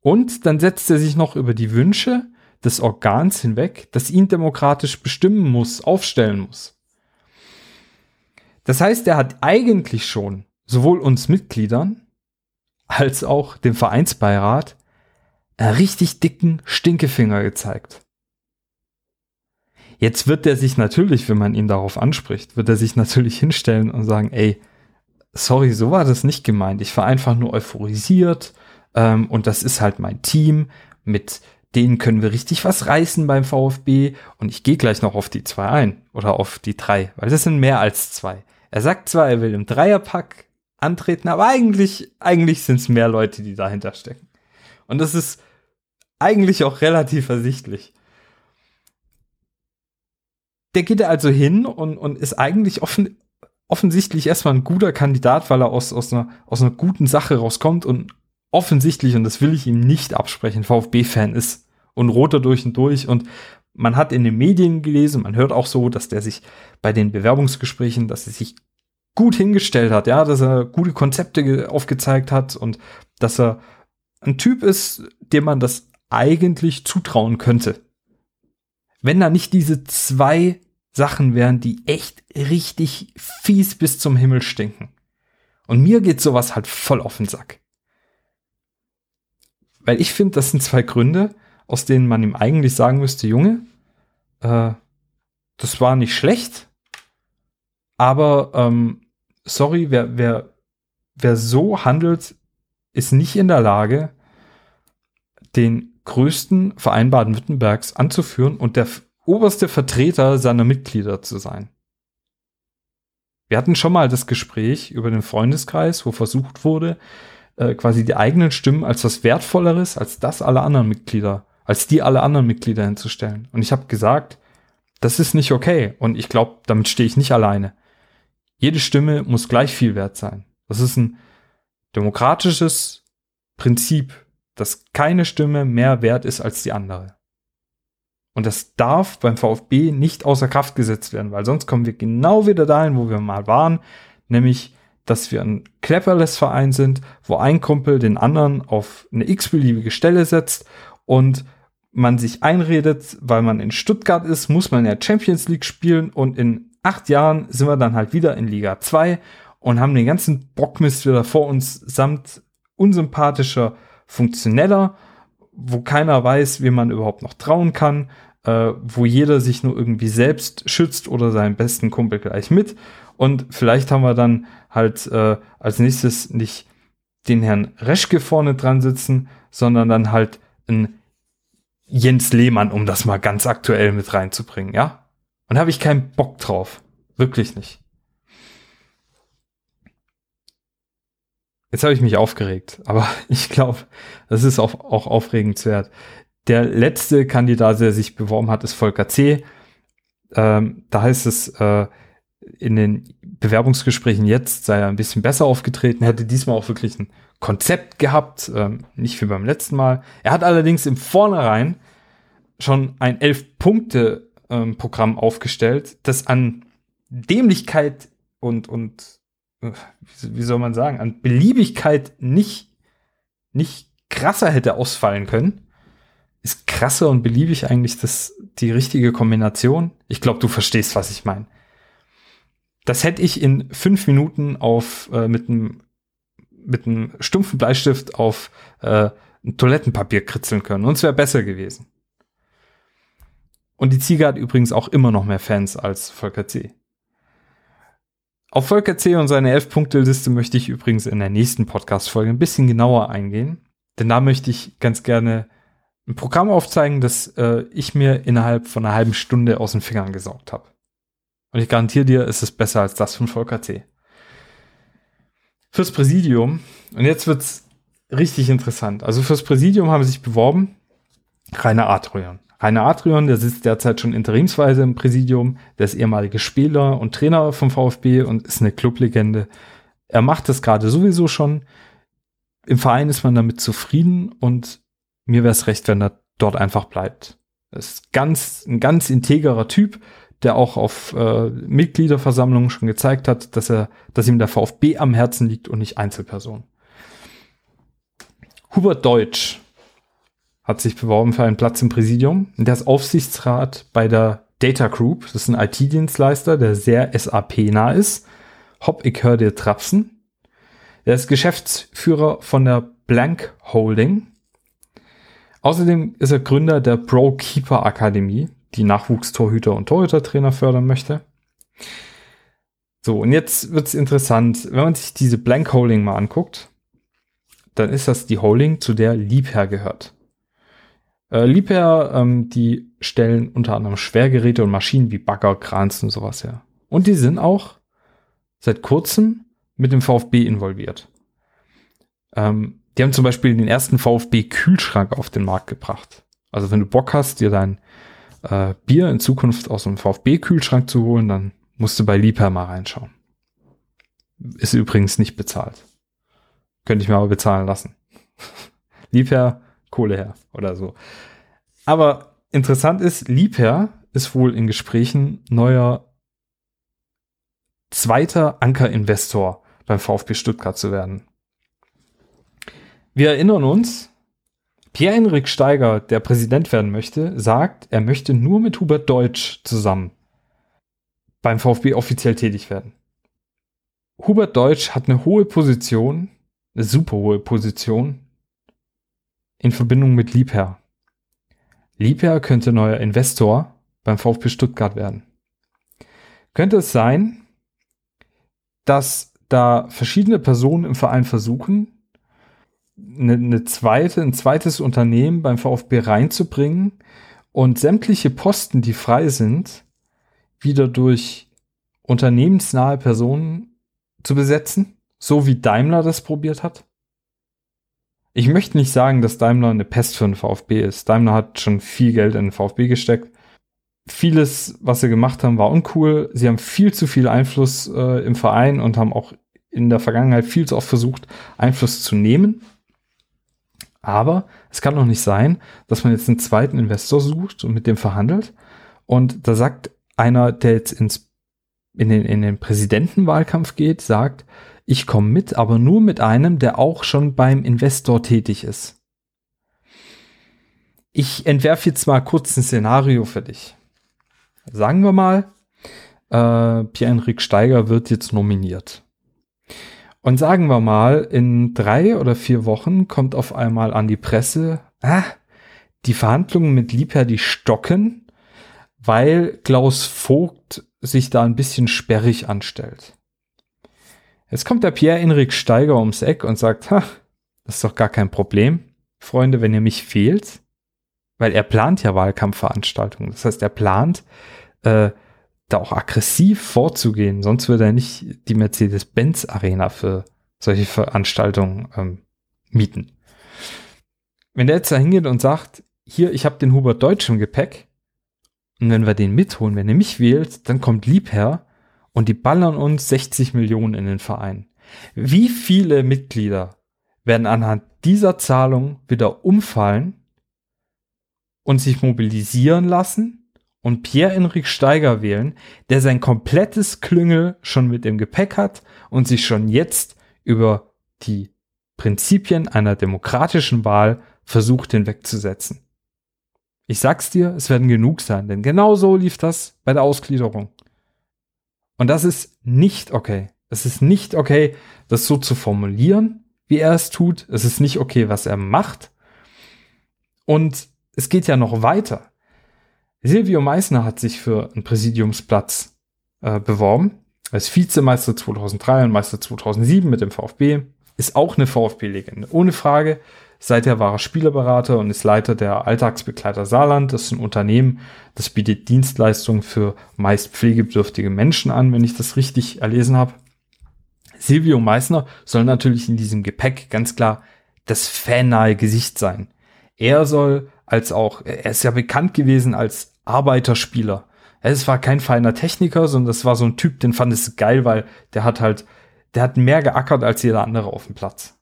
Und dann setzt er sich noch über die Wünsche des Organs hinweg, das ihn demokratisch bestimmen muss, aufstellen muss. Das heißt, er hat eigentlich schon sowohl uns Mitgliedern als auch dem Vereinsbeirat einen richtig dicken Stinkefinger gezeigt. Jetzt wird er sich natürlich, wenn man ihn darauf anspricht, wird er sich natürlich hinstellen und sagen, ey, sorry, so war das nicht gemeint. Ich war einfach nur euphorisiert ähm, und das ist halt mein Team. Mit denen können wir richtig was reißen beim VfB und ich gehe gleich noch auf die zwei ein oder auf die drei, weil das sind mehr als zwei. Er sagt zwar, er will im Dreierpack antreten, aber eigentlich, eigentlich sind es mehr Leute, die dahinter stecken. Und das ist eigentlich auch relativ ersichtlich. Der geht also hin und, und ist eigentlich offen, offensichtlich erstmal ein guter Kandidat, weil er aus, aus, einer, aus einer guten Sache rauskommt und offensichtlich, und das will ich ihm nicht absprechen, VfB-Fan ist und roter durch und durch und man hat in den Medien gelesen, man hört auch so, dass der sich bei den Bewerbungsgesprächen, dass er sich gut hingestellt hat, ja, dass er gute Konzepte aufgezeigt hat und dass er ein Typ ist, dem man das eigentlich zutrauen könnte. Wenn da nicht diese zwei Sachen wären, die echt richtig fies bis zum Himmel stinken. Und mir geht sowas halt voll auf den Sack. Weil ich finde, das sind zwei Gründe, aus denen man ihm eigentlich sagen müsste, Junge, äh, das war nicht schlecht, aber ähm, sorry, wer, wer, wer so handelt, ist nicht in der Lage, den größten Verein Baden-Württembergs anzuführen und der oberste Vertreter seiner Mitglieder zu sein. Wir hatten schon mal das Gespräch über den Freundeskreis, wo versucht wurde, äh, quasi die eigenen Stimmen als was Wertvolleres als das aller anderen Mitglieder, als die aller anderen Mitglieder hinzustellen. Und ich habe gesagt, das ist nicht okay. Und ich glaube, damit stehe ich nicht alleine. Jede Stimme muss gleich viel wert sein. Das ist ein demokratisches Prinzip, dass keine Stimme mehr wert ist als die andere. Und das darf beim VfB nicht außer Kraft gesetzt werden, weil sonst kommen wir genau wieder dahin, wo wir mal waren, nämlich, dass wir ein Cleverless-Verein sind, wo ein Kumpel den anderen auf eine x-beliebige Stelle setzt und man sich einredet, weil man in Stuttgart ist, muss man ja Champions League spielen und in acht Jahren sind wir dann halt wieder in Liga 2 und haben den ganzen Bockmist wieder vor uns samt unsympathischer Funktioneller, wo keiner weiß, wie man überhaupt noch trauen kann, äh, wo jeder sich nur irgendwie selbst schützt oder seinen besten Kumpel gleich mit. Und vielleicht haben wir dann halt äh, als nächstes nicht den Herrn Reschke vorne dran sitzen, sondern dann halt ein Jens Lehmann, um das mal ganz aktuell mit reinzubringen, ja? Und habe ich keinen Bock drauf. Wirklich nicht. Jetzt habe ich mich aufgeregt, aber ich glaube, das ist auch, auch aufregenswert. Der letzte Kandidat, der sich beworben hat, ist Volker C. Ähm, da heißt es, äh, in den Bewerbungsgesprächen jetzt sei er ein bisschen besser aufgetreten, hätte diesmal auch wirklich ein Konzept gehabt, ähm, nicht wie beim letzten Mal. Er hat allerdings im Vornherein schon ein Elf-Punkte-Programm ähm, aufgestellt, das an Dämlichkeit und, und äh, wie soll man sagen, an Beliebigkeit nicht, nicht krasser hätte ausfallen können. Ist krasser und beliebig eigentlich das, die richtige Kombination? Ich glaube, du verstehst, was ich meine. Das hätte ich in fünf Minuten auf äh, mit einem mit einem stumpfen Bleistift auf äh, ein Toilettenpapier kritzeln können. Und es wäre besser gewesen. Und die Ziege hat übrigens auch immer noch mehr Fans als Volker C. Auf Volker C und seine Elf-Punkte-Liste möchte ich übrigens in der nächsten Podcast-Folge ein bisschen genauer eingehen. Denn da möchte ich ganz gerne ein Programm aufzeigen, das äh, ich mir innerhalb von einer halben Stunde aus den Fingern gesaugt habe. Und ich garantiere dir, es ist besser als das von Volker C. Fürs Präsidium, und jetzt wird's richtig interessant. Also fürs Präsidium haben sich beworben Rainer Adrian. Rainer Adrian, der sitzt derzeit schon interimsweise im Präsidium, der ist ehemalige Spieler und Trainer vom VfB und ist eine Clublegende. Er macht das gerade sowieso schon. Im Verein ist man damit zufrieden und mir wäre es recht, wenn er dort einfach bleibt. Er ist ganz, ein ganz integrer Typ, der auch auf äh, Mitgliederversammlungen schon gezeigt hat, dass er, dass ihm der VfB am Herzen liegt und nicht Einzelpersonen. Hubert Deutsch hat sich beworben für einen Platz im Präsidium. Der ist Aufsichtsrat bei der Data Group. Das ist ein IT-Dienstleister, der sehr SAP-nah ist. Hopp, ich höre dir trapsen. Er ist Geschäftsführer von der Blank Holding. Außerdem ist er Gründer der Pro Keeper Akademie die Nachwuchstorhüter und Torhütertrainer fördern möchte. So, und jetzt wird's interessant. Wenn man sich diese Blank Holding mal anguckt, dann ist das die Holding, zu der Liebherr gehört. Äh, Liebherr, ähm, die stellen unter anderem Schwergeräte und Maschinen wie Bagger, Krans und sowas her. Und die sind auch seit kurzem mit dem VfB involviert. Ähm, die haben zum Beispiel den ersten VfB-Kühlschrank auf den Markt gebracht. Also wenn du Bock hast, dir dein äh, Bier in Zukunft aus dem VfB-Kühlschrank zu holen, dann musst du bei Liebherr mal reinschauen. Ist übrigens nicht bezahlt. Könnte ich mir aber bezahlen lassen. Liebherr, Kohle her oder so. Aber interessant ist, Liebherr ist wohl in Gesprächen neuer zweiter Ankerinvestor beim VfB Stuttgart zu werden. Wir erinnern uns, Pierre-Henrik Steiger, der Präsident werden möchte, sagt, er möchte nur mit Hubert Deutsch zusammen beim VfB offiziell tätig werden. Hubert Deutsch hat eine hohe Position, eine super hohe Position in Verbindung mit Liebherr. Liebherr könnte neuer Investor beim VfB Stuttgart werden. Könnte es sein, dass da verschiedene Personen im Verein versuchen, eine, eine zweite, ein zweites Unternehmen beim VfB reinzubringen und sämtliche Posten, die frei sind, wieder durch unternehmensnahe Personen zu besetzen, so wie Daimler das probiert hat? Ich möchte nicht sagen, dass Daimler eine Pest für den VfB ist. Daimler hat schon viel Geld in den VfB gesteckt. Vieles, was sie gemacht haben, war uncool. Sie haben viel zu viel Einfluss äh, im Verein und haben auch in der Vergangenheit viel zu oft versucht, Einfluss zu nehmen. Aber es kann doch nicht sein, dass man jetzt einen zweiten Investor sucht und mit dem verhandelt. Und da sagt einer, der jetzt ins, in, den, in den Präsidentenwahlkampf geht, sagt, ich komme mit, aber nur mit einem, der auch schon beim Investor tätig ist. Ich entwerfe jetzt mal kurz ein Szenario für dich. Sagen wir mal, äh, Pierre-Enrique Steiger wird jetzt nominiert. Und sagen wir mal, in drei oder vier Wochen kommt auf einmal an die Presse, ah, die Verhandlungen mit Liebherr, die stocken, weil Klaus Vogt sich da ein bisschen sperrig anstellt. Jetzt kommt der Pierre-Enrik Steiger ums Eck und sagt, ha, das ist doch gar kein Problem, Freunde, wenn ihr mich fehlt, weil er plant ja Wahlkampfveranstaltungen. Das heißt, er plant, äh, da auch aggressiv vorzugehen, sonst würde er nicht die Mercedes-Benz-Arena für solche Veranstaltungen ähm, mieten. Wenn der jetzt da hingeht und sagt, hier, ich habe den Hubert Deutsch im Gepäck, und wenn wir den mitholen, wenn er mich wählt, dann kommt Liebherr und die ballern uns 60 Millionen in den Verein. Wie viele Mitglieder werden anhand dieser Zahlung wieder umfallen und sich mobilisieren lassen und Pierre-Enrik Steiger wählen, der sein komplettes Klüngel schon mit im Gepäck hat und sich schon jetzt über die Prinzipien einer demokratischen Wahl versucht hinwegzusetzen. Ich sag's dir, es werden genug sein, denn genau so lief das bei der Ausgliederung. Und das ist nicht okay. Es ist nicht okay, das so zu formulieren, wie er es tut. Es ist nicht okay, was er macht. Und es geht ja noch weiter. Silvio Meissner hat sich für einen Präsidiumsplatz äh, beworben. Als Vizemeister 2003 und Meister 2007 mit dem VfB. Ist auch eine VfB-Legende. Ohne Frage. Seither war er Spielerberater und ist Leiter der Alltagsbegleiter Saarland. Das ist ein Unternehmen, das bietet Dienstleistungen für meist pflegebedürftige Menschen an, wenn ich das richtig erlesen habe. Silvio Meissner soll natürlich in diesem Gepäck ganz klar das fannahe Gesicht sein. Er soll als auch, er ist ja bekannt gewesen als Arbeiterspieler. Es war kein feiner Techniker, sondern das war so ein Typ, den fand es geil, weil der hat halt, der hat mehr geackert als jeder andere auf dem Platz.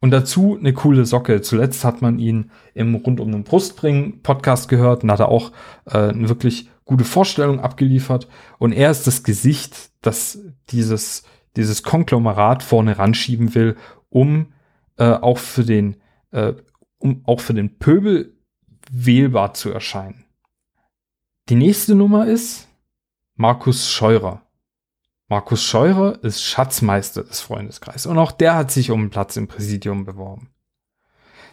Und dazu eine coole Socke. Zuletzt hat man ihn im Rund um den Brustbringen Podcast gehört und hat er auch äh, eine wirklich gute Vorstellung abgeliefert. Und er ist das Gesicht, das dieses, dieses Konglomerat vorne ranschieben will, um äh, auch für den, äh, um auch für den Pöbel wählbar zu erscheinen. Die nächste Nummer ist Markus Scheurer. Markus Scheurer ist Schatzmeister des Freundeskreises und auch der hat sich um einen Platz im Präsidium beworben.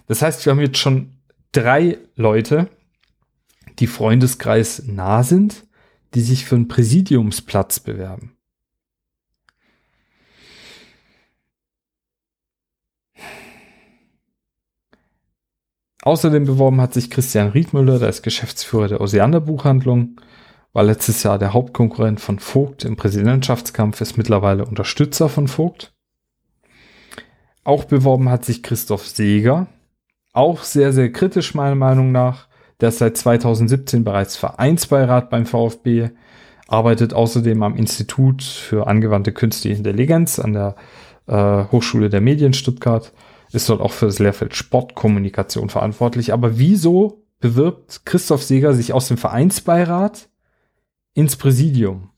Das heißt, wir haben jetzt schon drei Leute, die Freundeskreis nah sind, die sich für einen Präsidiumsplatz bewerben. Außerdem beworben hat sich Christian Riedmüller, der ist Geschäftsführer der Oseander Buchhandlung war letztes Jahr der Hauptkonkurrent von Vogt im Präsidentschaftskampf, ist mittlerweile Unterstützer von Vogt. Auch beworben hat sich Christoph Seeger, auch sehr, sehr kritisch meiner Meinung nach. Der ist seit 2017 bereits Vereinsbeirat beim VfB, arbeitet außerdem am Institut für angewandte künstliche Intelligenz an der äh, Hochschule der Medien Stuttgart, ist dort auch für das Lehrfeld Sportkommunikation verantwortlich. Aber wieso bewirbt Christoph Seeger sich aus dem Vereinsbeirat ins Präsidium.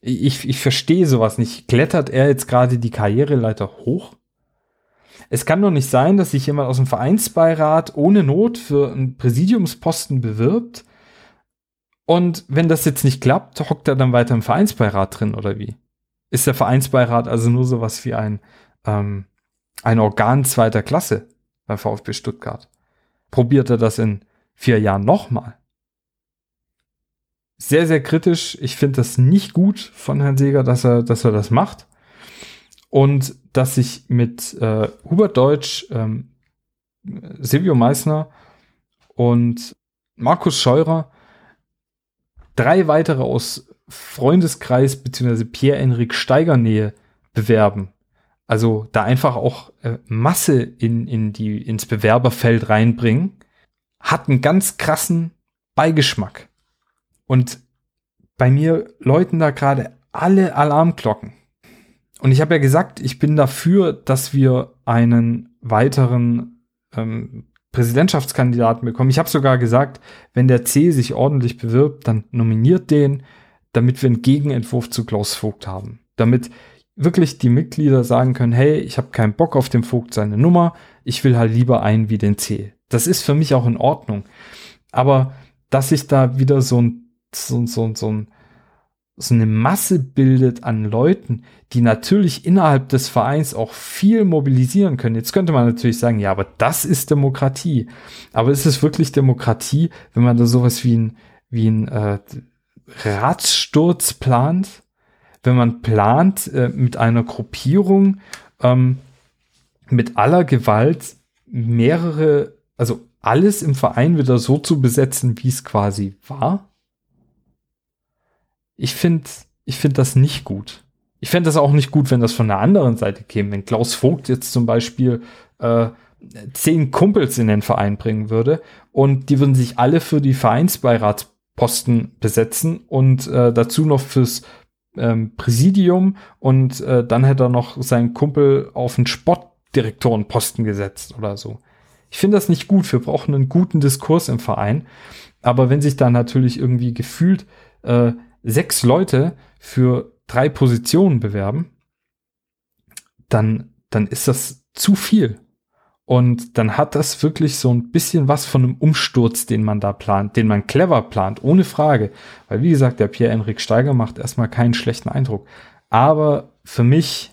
Ich, ich verstehe sowas nicht. Klettert er jetzt gerade die Karriereleiter hoch? Es kann doch nicht sein, dass sich jemand aus dem Vereinsbeirat ohne Not für einen Präsidiumsposten bewirbt Und wenn das jetzt nicht klappt, hockt er dann weiter im Vereinsbeirat drin oder wie? Ist der Vereinsbeirat also nur sowas wie ein, ähm, ein Organ zweiter Klasse beim VfB Stuttgart? Probiert er das in vier Jahren nochmal? Sehr, sehr kritisch. Ich finde das nicht gut von Herrn Seger, dass er, dass er das macht. Und dass sich mit äh, Hubert Deutsch, ähm, Silvio Meissner und Markus Scheurer drei weitere aus Freundeskreis bzw. Pierre-Enrik Steiger Nähe bewerben. Also da einfach auch äh, Masse in, in die, ins Bewerberfeld reinbringen, hat einen ganz krassen Beigeschmack. Und bei mir läuten da gerade alle Alarmglocken. Und ich habe ja gesagt, ich bin dafür, dass wir einen weiteren ähm, Präsidentschaftskandidaten bekommen. Ich habe sogar gesagt, wenn der C sich ordentlich bewirbt, dann nominiert den, damit wir einen Gegenentwurf zu Klaus Vogt haben. Damit wirklich die Mitglieder sagen können, hey, ich habe keinen Bock auf den Vogt seine Nummer, ich will halt lieber einen wie den C. Das ist für mich auch in Ordnung. Aber dass sich da wieder so ein, so, so, so ein so eine Masse bildet an Leuten, die natürlich innerhalb des Vereins auch viel mobilisieren können. Jetzt könnte man natürlich sagen, ja, aber das ist Demokratie. Aber ist es wirklich Demokratie, wenn man da sowas wie ein, wie ein äh, Ratssturz plant? Wenn man plant, äh, mit einer Gruppierung ähm, mit aller Gewalt mehrere, also alles im Verein wieder so zu besetzen, wie es quasi war? ich finde ich finde das nicht gut. Ich fände das auch nicht gut, wenn das von der anderen Seite käme. Wenn Klaus Vogt jetzt zum Beispiel äh, zehn Kumpels in den Verein bringen würde und die würden sich alle für die Vereinsbeiratsposten besetzen und äh, dazu noch fürs ähm, Präsidium und äh, dann hätte er noch seinen Kumpel auf den Sportdirektorenposten gesetzt oder so. Ich finde das nicht gut. Wir brauchen einen guten Diskurs im Verein. Aber wenn sich da natürlich irgendwie gefühlt äh, sechs Leute für drei Positionen bewerben, dann, dann ist das zu viel. Und dann hat das wirklich so ein bisschen was von einem Umsturz, den man da plant, den man clever plant, ohne Frage. Weil, wie gesagt, der Pierre-Enrik Steiger macht erstmal keinen schlechten Eindruck. Aber für mich,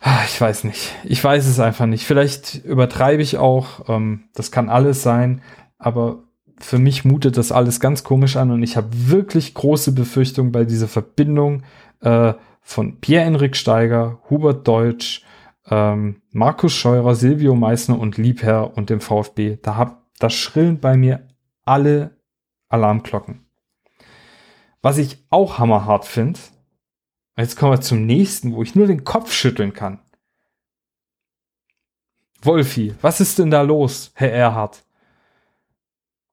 ah, ich weiß nicht. Ich weiß es einfach nicht. Vielleicht übertreibe ich auch. Ähm, das kann alles sein. Aber für mich mutet das alles ganz komisch an und ich habe wirklich große Befürchtungen bei dieser Verbindung äh, von Pierre-Enrik Steiger, Hubert Deutsch, ähm, Markus Scheurer, Silvio Meissner und Liebherr und dem VfB. Da, hab, da schrillen bei mir alle Alarmglocken. Was ich auch hammerhart finde, jetzt kommen wir zum nächsten, wo ich nur den Kopf schütteln kann. Wolfi, was ist denn da los, Herr Erhard?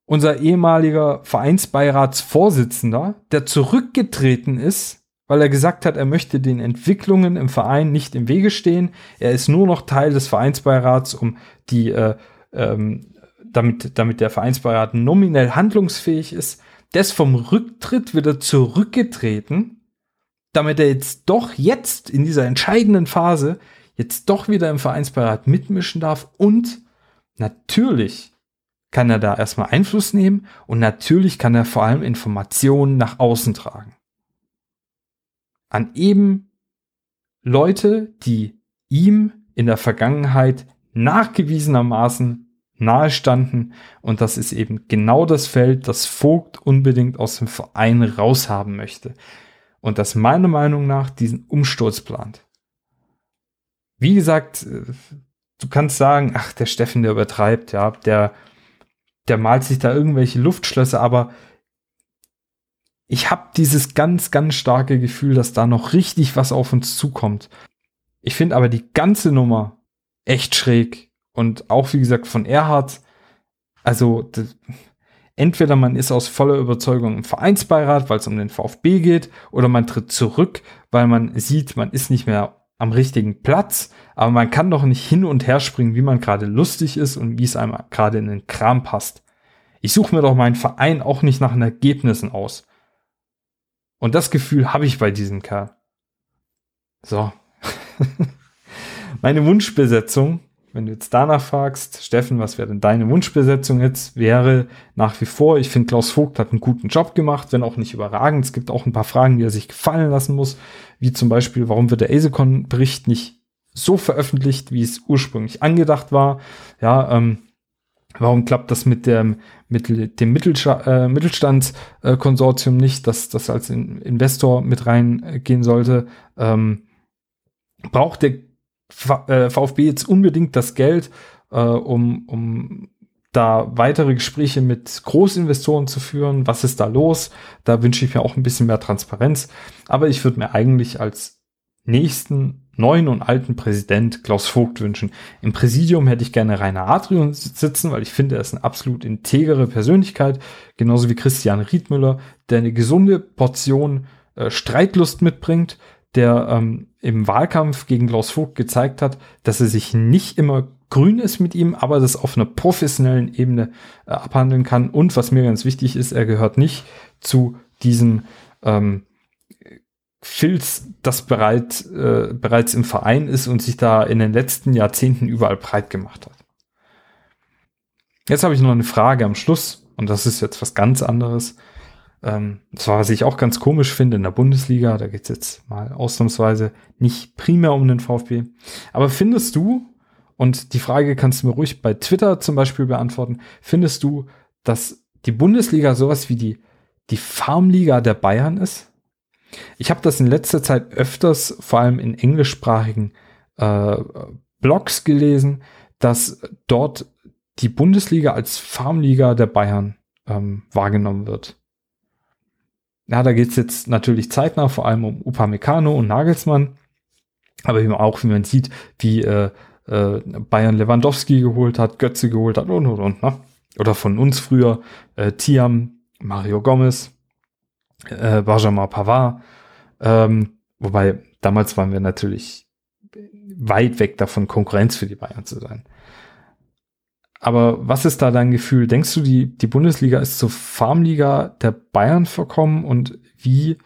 unser ehemaliger Vereinsbeiratsvorsitzender, der zurückgetreten ist, weil er gesagt hat, er möchte den Entwicklungen im Verein nicht im Wege stehen. Er ist nur noch Teil des Vereinsbeirats, um die, äh, ähm, damit, damit der Vereinsbeirat nominell handlungsfähig ist. Der ist vom Rücktritt wieder zurückgetreten, damit er jetzt doch jetzt in dieser entscheidenden Phase jetzt doch wieder im Vereinsbeirat mitmischen darf und natürlich kann er da erstmal Einfluss nehmen und natürlich kann er vor allem Informationen nach außen tragen. An eben Leute, die ihm in der Vergangenheit nachgewiesenermaßen nahestanden und das ist eben genau das Feld, das Vogt unbedingt aus dem Verein raushaben möchte und das meiner Meinung nach diesen Umsturz plant. Wie gesagt, äh, du kannst sagen, ach, der Steffen, der übertreibt, ja, der der malt sich da irgendwelche Luftschlösser, aber ich habe dieses ganz, ganz starke Gefühl, dass da noch richtig was auf uns zukommt. Ich finde aber die ganze Nummer echt schräg und auch wie gesagt von Erhard, also entweder man ist aus voller Überzeugung im Vereinsbeirat, weil es um den VfB geht, oder man tritt zurück, weil man sieht, man ist nicht mehr am richtigen Platz, aber man kann doch nicht hin und her springen, wie man gerade lustig ist und wie es einem gerade in den Kram passt. Ich suche mir doch meinen Verein auch nicht nach den Ergebnissen aus. Und das Gefühl habe ich bei diesem Kerl. So. Meine Wunschbesetzung wenn du jetzt danach fragst, Steffen, was wäre denn deine Wunschbesetzung jetzt, wäre nach wie vor, ich finde, Klaus Vogt hat einen guten Job gemacht, wenn auch nicht überragend. Es gibt auch ein paar Fragen, die er sich gefallen lassen muss, wie zum Beispiel, warum wird der ASECON-Bericht nicht so veröffentlicht, wie es ursprünglich angedacht war? Ja, ähm, Warum klappt das mit dem, mit dem äh, Mittelstandskonsortium nicht, dass das als Investor mit reingehen sollte? Ähm, braucht der VfB äh, jetzt unbedingt das Geld, äh, um, um da weitere Gespräche mit Großinvestoren zu führen? Was ist da los? Da wünsche ich mir auch ein bisschen mehr Transparenz. Aber ich würde mir eigentlich als nächsten neuen und alten Präsident Klaus Vogt wünschen. Im Präsidium hätte ich gerne Rainer Adrian sitzen, weil ich finde, er ist eine absolut integere Persönlichkeit, genauso wie Christian Riedmüller, der eine gesunde Portion äh, Streitlust mitbringt, der ähm, im Wahlkampf gegen Klaus Vogt gezeigt hat, dass er sich nicht immer grün ist mit ihm, aber das auf einer professionellen Ebene äh, abhandeln kann. Und was mir ganz wichtig ist, er gehört nicht zu diesem ähm, Filz, das bereit, äh, bereits im Verein ist und sich da in den letzten Jahrzehnten überall breit gemacht hat. Jetzt habe ich noch eine Frage am Schluss und das ist jetzt was ganz anderes. Ähm, zwar, was ich auch ganz komisch finde in der Bundesliga, da geht es jetzt mal ausnahmsweise nicht primär um den VfB. Aber findest du, und die Frage kannst du mir ruhig bei Twitter zum Beispiel beantworten, findest du, dass die Bundesliga sowas wie die, die Farmliga der Bayern ist? Ich habe das in letzter Zeit öfters, vor allem in englischsprachigen äh, Blogs gelesen, dass dort die Bundesliga als Farmliga der Bayern ähm, wahrgenommen wird. Ja, da geht es jetzt natürlich zeitnah, vor allem um Upamecano und Nagelsmann, aber eben auch, wie man sieht, wie äh, äh, Bayern Lewandowski geholt hat, Götze geholt hat und und und. Ne? Oder von uns früher äh, Tiam, Mario Gomez äh, Benjamin Pavard. Ähm, wobei damals waren wir natürlich weit weg davon, Konkurrenz für die Bayern zu sein. Aber was ist da dein Gefühl? Denkst du, die, die Bundesliga ist zur Farmliga der Bayern verkommen und wie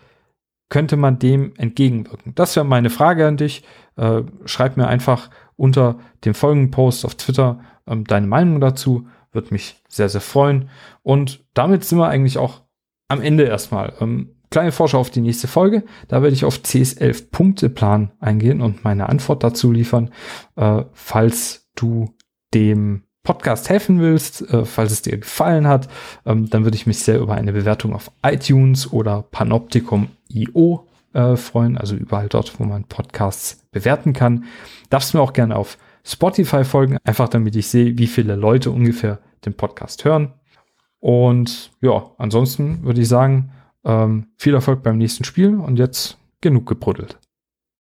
könnte man dem entgegenwirken? Das wäre meine Frage an dich. Äh, schreib mir einfach unter dem folgenden Post auf Twitter ähm, deine Meinung dazu. Würde mich sehr, sehr freuen. Und damit sind wir eigentlich auch am Ende erstmal. Ähm, kleine Vorschau auf die nächste Folge. Da werde ich auf CS11 Punkteplan eingehen und meine Antwort dazu liefern. Äh, falls du dem Podcast helfen willst, äh, falls es dir gefallen hat, ähm, dann würde ich mich sehr über eine Bewertung auf iTunes oder Panoptikum.io äh, freuen, also überall dort, wo man Podcasts bewerten kann. Darfst mir auch gerne auf Spotify folgen, einfach damit ich sehe, wie viele Leute ungefähr den Podcast hören. Und ja, ansonsten würde ich sagen, ähm, viel Erfolg beim nächsten Spiel und jetzt genug gebruddelt.